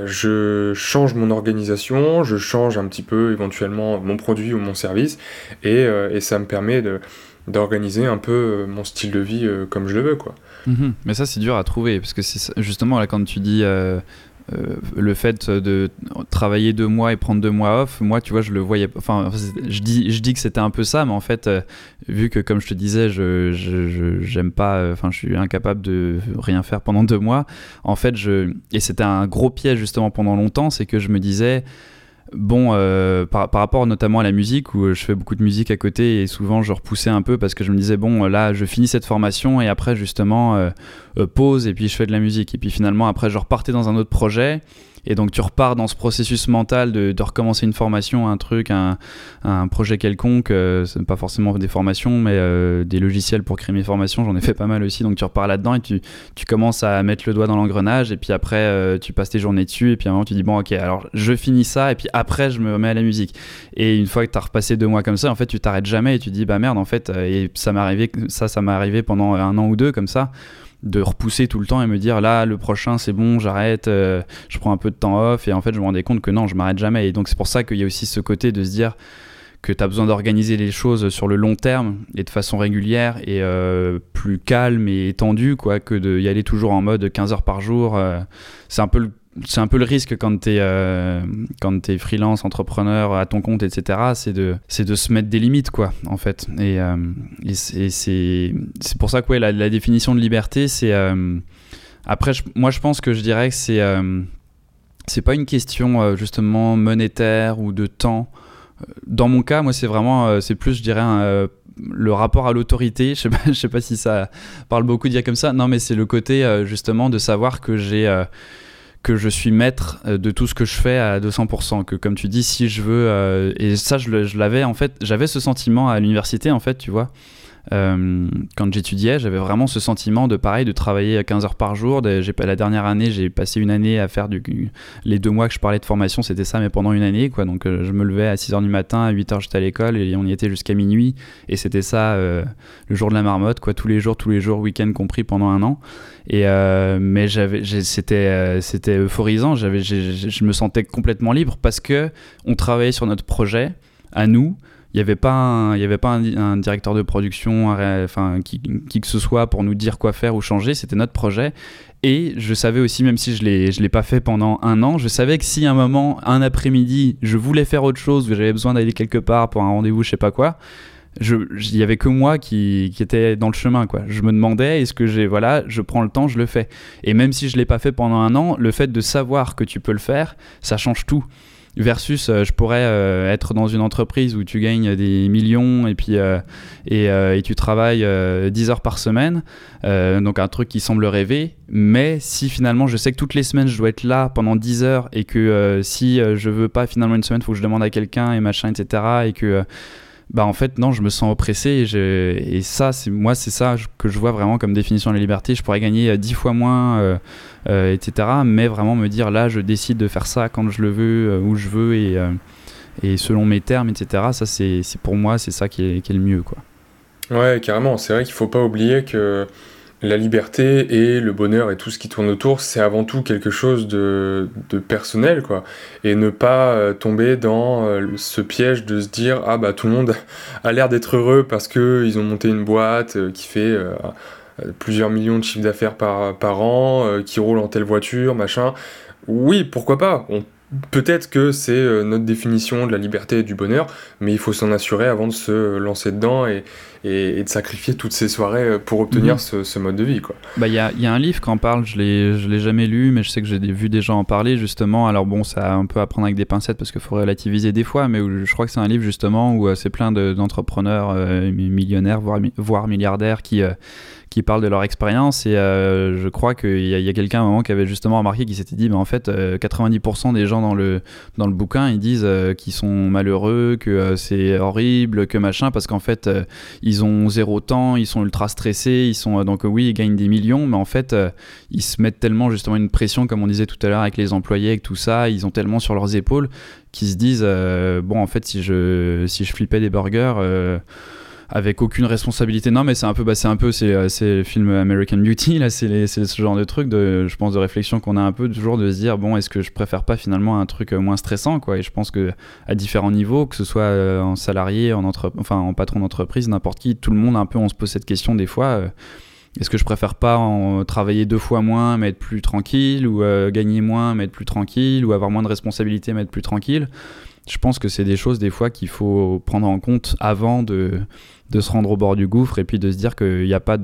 je change mon organisation, je change un petit peu éventuellement mon produit ou mon service, et, ça me permet d'organiser un peu mon style de vie comme je le veux, quoi.
Mhm. Mais ça, c'est dur à trouver, parce que justement là, quand tu dis euh, le fait de travailler deux mois et prendre deux mois off, moi, tu vois, je le voyais. Enfin, je dis, je dis que c'était un peu ça, mais en fait, euh, vu que, comme je te disais, je j'aime pas. Euh, enfin, je suis incapable de rien faire pendant deux mois. En fait, je et c'était un gros piège justement pendant longtemps, c'est que je me disais Bon, euh, par, rapport notamment à la musique, où je fais beaucoup de musique à côté et souvent je repoussais un peu parce que je me disais, bon, là, je finis cette formation et après, justement, euh, euh, pause et puis je fais de la musique. Et puis finalement, après, je repartais dans un autre projet. Et donc tu repars dans ce processus mental de, recommencer une formation, un truc, un, projet quelconque. Euh, pas forcément des formations, mais euh, des logiciels pour créer mes formations. J'en ai fait pas mal aussi. Donc tu repars là-dedans et tu, commences à mettre le doigt dans l'engrenage. Et puis après, euh, tu passes tes journées dessus. Et puis à un moment, tu dis, bon, ok, alors je finis ça. Et puis après, je me remets à la musique. Et une fois que tu as repassé deux mois comme ça, en fait, tu t'arrêtes jamais et tu dis, bah merde, en fait, et ça m'est arrivé, ça, ça m'est arrivé pendant un an ou deux comme ça de repousser tout le temps et me dire là le prochain c'est bon j'arrête euh, je prends un peu de temps off. Et en fait je me rendais compte que non je m'arrête jamais. Et donc c'est pour ça qu'il y a aussi ce côté de se dire que tu as besoin d'organiser les choses sur le long terme et de façon régulière et euh, plus calme et étendue quoi que d'y aller toujours en mode 15 heures par jour euh, c'est un peu le c'est un peu le risque quand tu es, euh, freelance, entrepreneur, à ton compte, etc. C'est de, de se mettre des limites, quoi, en fait. Et, euh, c'est pour ça que la, définition de liberté, c'est. Euh, après, moi, je pense que je dirais que c'est. c'est pas une question, justement, monétaire ou de temps. Dans mon cas, moi, c'est vraiment. c'est plus, je dirais, le rapport à l'autorité. Je sais pas, sais pas si ça parle beaucoup de dire comme ça. Non, mais c'est le côté, justement, de savoir que j'ai que je suis maître euh, de tout ce que je fais à 200%. Que comme tu dis, si je veux, euh, et ça je l'avais en fait, j'avais ce sentiment à l'université en fait, tu vois. Euh, quand j'étudiais, j'avais vraiment ce sentiment de pareil, de travailler à 15 heures par jour. J'ai, la dernière année, j'ai passé une année à faire du. Les deux mois que je parlais de formation, c'était ça, mais pendant une année, quoi. Donc euh, je me levais à 6 heures du matin, à 8 heures j'étais à l'école et on y était jusqu'à minuit. Et c'était ça, euh, le jour de la marmotte, quoi. Tous les jours, tous les jours, week-end compris pendant un an. Et mais c'était, euphorisant. Je me sentais complètement libre parce que on travaillait sur notre projet à nous il n'y avait pas, un, y avait pas un, directeur de production, enfin, qui, qui, que ce soit pour nous dire quoi faire ou changer. C'était notre projet. Et je savais aussi, même si je ne l'ai pas fait pendant un an, je savais que si à un moment, un après-midi, je voulais faire autre chose, que j'avais besoin d'aller quelque part pour un rendez-vous, je sais pas quoi, il y avait que moi qui, qui, était dans le chemin quoi je me demandais est-ce que j'ai voilà je prends le temps je le fais et même si je l'ai pas fait pendant un an le fait de savoir que tu peux le faire ça change tout versus je pourrais être dans une entreprise où tu gagnes des millions et puis et, et, tu travailles 10 heures par semaine, donc un truc qui semble rêver, mais si finalement je sais que toutes les semaines je dois être là pendant 10 heures et que si je veux pas finalement une semaine, faut que je demande à quelqu'un et machin, etc. et que bah en fait non je me sens oppressé et, et ça c'est moi c'est ça que je vois vraiment comme définition de la liberté. Je pourrais gagner 10 fois moins euh, euh, etc mais vraiment me dire là je décide de faire ça quand je le veux euh, où je veux et, et selon mes termes etc ça c'est pour moi c'est ça qui est, qui est, le mieux quoi.
Ouais carrément. C'est vrai qu'il faut pas oublier que la liberté et le bonheur et tout ce qui tourne autour, c'est avant tout quelque chose de, personnel, quoi. Et ne pas euh, tomber dans euh, ce piège de se dire ah bah tout le monde a l'air d'être heureux parce que ils ont monté une boîte euh, qui fait plusieurs millions de chiffres d'affaires par, an, qui roule en telle voiture, machin. Oui, pourquoi pas Peut-être que c'est notre définition de la liberté et du bonheur, mais il faut s'en assurer avant de se lancer dedans et, et, de sacrifier toutes ces soirées euh, pour obtenir mhm. ce, mode de vie.
Il bah, y, a, y a un livre qui en parle, je ne l'ai jamais lu, mais je sais que j'ai vu des gens en parler justement. Alors bon, ça a un peu à prendre avec des pincettes parce qu'il faut relativiser des fois, mais je crois que c'est un livre justement où euh, c'est plein d'entrepreneurs millionnaires, voire, voire milliardaires qui qui parlent de leur expérience et euh, je crois qu'il y a, quelqu'un à un moment qui avait justement remarqué qui s'était dit mais en fait 90% euh, des gens dans le, dans le bouquin ils disent euh, qu'ils sont malheureux que c'est horrible que machin parce qu'en fait ils ont zéro temps ils sont ultra stressés ils sont donc oui ils gagnent des millions mais en fait ils se mettent tellement justement une pression comme on disait tout à l'heure avec les employés avec tout ça ils ont tellement sur leurs épaules qu'ils se disent bon en fait si je si je flippais des burgers avec aucune responsabilité. Non, mais c'est un peu, bah, c'est un peu, c'est, euh, le film American Beauty là, c'est, ce genre de truc de, je pense, de réflexion qu'on a un peu toujours de se dire bon, est-ce que je préfère pas finalement un truc euh, moins stressant quoi? Et je pense que à différents niveaux, que ce soit euh, en salarié, en enfin en patron d'entreprise, n'importe qui, tout le monde un peu, on se pose cette question des fois. est-ce que je préfère pas en travailler deux fois moins mais être plus tranquille ou gagner moins mais être plus tranquille ou avoir moins de responsabilités mais être plus tranquille? Je pense que c'est des choses des fois qu'il faut prendre en compte avant de se rendre au bord du gouffre et puis de se dire qu'il a pas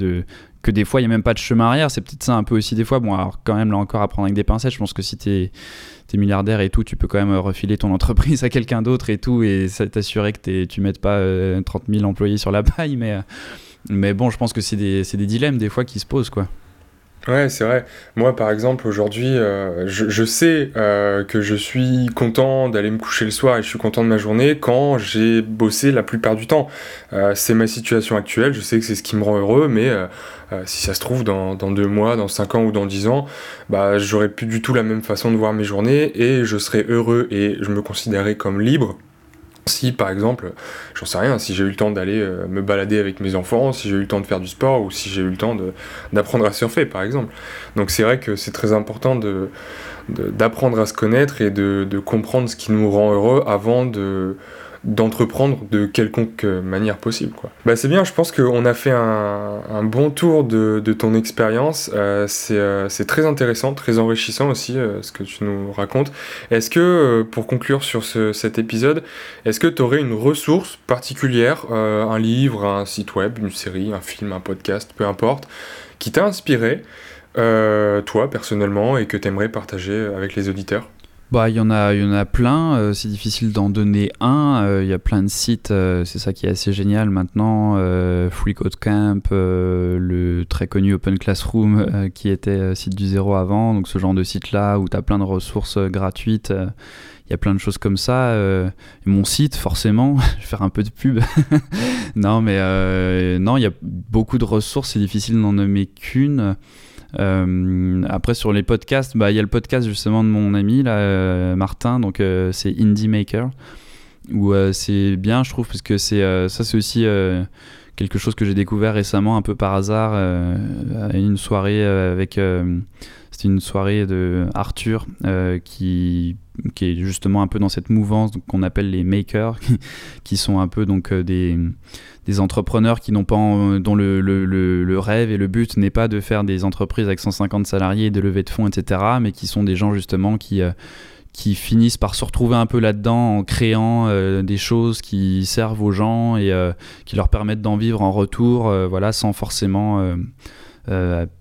que des fois il n'y a même pas de chemin arrière. C'est peut-être ça un peu aussi des fois. Bon alors quand même là encore à prendre avec des pincettes je pense que si tu es, milliardaire et tout tu peux quand même refiler ton entreprise à quelqu'un d'autre et tout et t'assurer que tu mettes pas 30 euh, 000 employés sur la paille. Mais, euh, mais bon je pense que c'est des, des dilemmes des fois qui se posent quoi
Ouais, c'est vrai. Moi, par exemple, aujourd'hui, euh, je, sais euh, que je suis content d'aller me coucher le soir et je suis content de ma journée quand j'ai bossé la plupart du temps. Euh, c'est ma situation actuelle, je sais que c'est ce qui me rend heureux, mais si ça se trouve, dans, dans, deux mois, dans cinq ans ou dans dix ans, bah, j'aurais plus du tout la même façon de voir mes journées et je serais heureux et je me considérerais comme libre si par exemple, j'en sais rien, si j'ai eu le temps d'aller euh, me balader avec mes enfants, si j'ai eu le temps de faire du sport ou si j'ai eu le temps d'apprendre à surfer par exemple. Donc c'est vrai que c'est très important d'apprendre de, à se connaître et de, de, comprendre ce qui nous rend heureux avant de, d'entreprendre de quelconque manière possible. Quoi. Bah, c'est bien, je pense qu'on a fait un, bon tour de, ton expérience. Euh, euh, c'est, très intéressant, très enrichissant aussi euh, ce que tu nous racontes. Est-ce que, pour conclure sur cet épisode, est-ce que tu aurais une ressource particulière, un livre, un site web, une série, un film, un podcast, peu importe, qui t'a inspiré, toi personnellement, et que tu aimerais partager avec les auditeurs?
Bah, il y en a, il y en a plein. Euh, c'est difficile d'en donner un. Euh, il y a plein de sites. Euh, c'est ça qui est assez génial maintenant. Free Code Camp, le très connu Open Classroom, qui était site du zéro avant. Donc ce genre de site là où tu as plein de ressources gratuites. Il y a plein de choses comme ça. mon site, forcément, je vais faire un peu de pub. non, mais non, il y a beaucoup de ressources. C'est difficile d'en nommer qu'une. Euh, après sur les podcasts, bah il y a le podcast justement de mon ami là, euh, Martin, donc euh, c'est Indie Maker, où c'est bien je trouve parce que c'est ça c'est aussi quelque chose que j'ai découvert récemment un peu par hasard à une soirée avec c'était une soirée de Arthur qui est justement un peu dans cette mouvance qu'on appelle les makers, qui sont un peu donc des, entrepreneurs qui n'ont pas dont le, le, rêve et le but n'est pas de faire des entreprises avec 150 salariés, de lever de fonds, etc., mais qui sont des gens justement qui euh, qui finissent par se retrouver un peu là-dedans en créant euh, des choses qui servent aux gens et euh, qui leur permettent d'en vivre en retour, voilà, sans forcément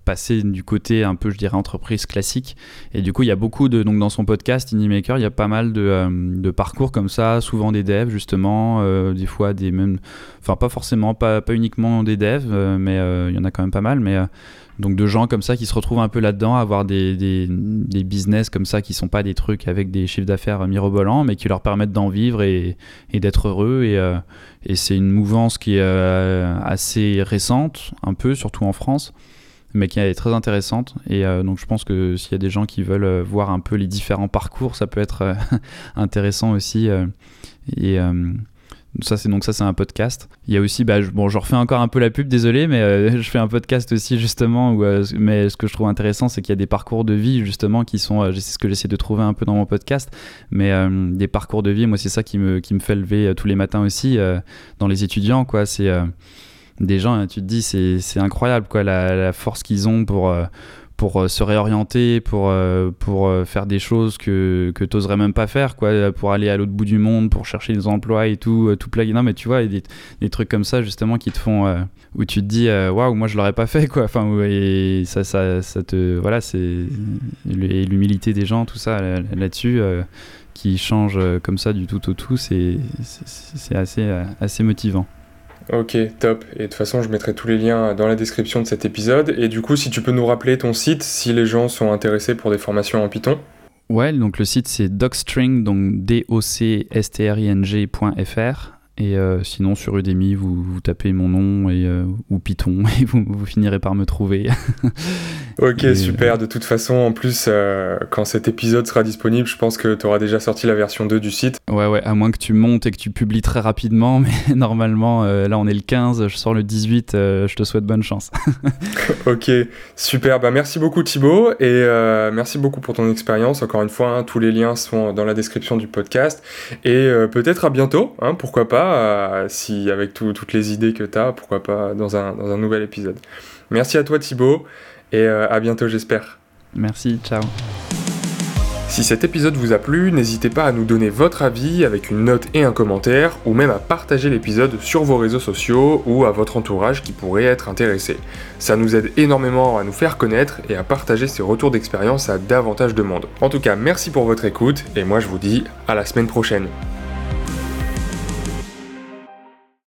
passer du côté un peu, je dirais, entreprise classique. Et du coup, il y a beaucoup de. Donc, dans son podcast, Maker, il y a pas mal de, de, parcours comme ça, souvent des devs, justement, des fois des mêmes. Enfin, pas forcément, pas, pas uniquement des devs, mais il y en a quand même pas mal. Mais donc de gens comme ça qui se retrouvent un peu là-dedans, avoir des, des, business comme ça qui sont pas des trucs avec des chiffres d'affaires mirobolants, mais qui leur permettent d'en vivre et, et d'être heureux. Et, euh, et c'est une mouvance qui est euh, assez récente, un peu, surtout en France, mais qui est très intéressante. Et euh, donc je pense que s'il y a des gens qui veulent voir un peu les différents parcours, ça peut être intéressant aussi. et ça, c'est donc ça, c'est un podcast. Il y a aussi, bah, je, bon, je refais encore un peu la pub, désolé, mais euh, je fais un podcast aussi justement. Où, euh, mais ce que je trouve intéressant, c'est qu'il y a des parcours de vie justement qui sont, euh, c'est ce que j'essaie de trouver un peu dans mon podcast, mais des parcours de vie. Moi, c'est ça qui me, qui me fait lever tous les matins aussi dans les étudiants, quoi. C'est des gens, tu te dis, c'est incroyable, quoi, la force qu'ils ont pour pour euh, se réorienter, pour, euh, pour euh, faire des choses que, que tu n'oserais même pas faire, quoi, pour aller à l'autre bout du monde, pour chercher des emplois et tout, tout plaguer. Non, mais tu vois, des, des, trucs comme ça, justement, qui te font. où tu te dis, waouh, moi je l'aurais pas fait, quoi. Enfin, et ça, ça, ça te. Voilà, c'est. l'humilité des gens, tout ça, là-dessus, qui change comme ça du tout au tout, c'est assez, assez motivant.
Ok, top. Et de toute façon, je mettrai tous les liens dans la description de cet épisode. Et du coup, si tu peux nous rappeler ton site, si les gens sont intéressés pour des formations en Python.
Ouais, donc le site c'est docstring, donc d. Et euh, sinon, sur Udemy, vous, vous tapez mon nom et, euh, ou Python et vous, vous, finirez par me trouver.
ok, super. De toute façon, en plus, euh, quand cet épisode sera disponible, je pense que tu auras déjà sorti la version 2 du site.
Ouais, ouais, à moins que tu montes et que tu publies très rapidement. Mais normalement, là, on est le 15, je sors le 18. je te souhaite bonne chance.
ok, super. Bah, merci beaucoup, Thibaut. Et merci beaucoup pour ton expérience. Encore une fois, hein, tous les liens sont dans la description du podcast. Et peut-être à bientôt, hein, pourquoi pas euh, si avec toutes les idées que tu as, pourquoi pas dans un, dans un nouvel épisode. Merci à toi Thibaut et euh, à bientôt j'espère.
Merci, ciao.
Si cet épisode vous a plu, n'hésitez pas à nous donner votre avis avec une note et un commentaire, ou même à partager l'épisode sur vos réseaux sociaux ou à votre entourage qui pourrait être intéressé. Ça nous aide énormément à nous faire connaître et à partager ces retours d'expérience à davantage de monde. En tout cas, merci pour votre écoute, et moi je vous dis à la semaine prochaine.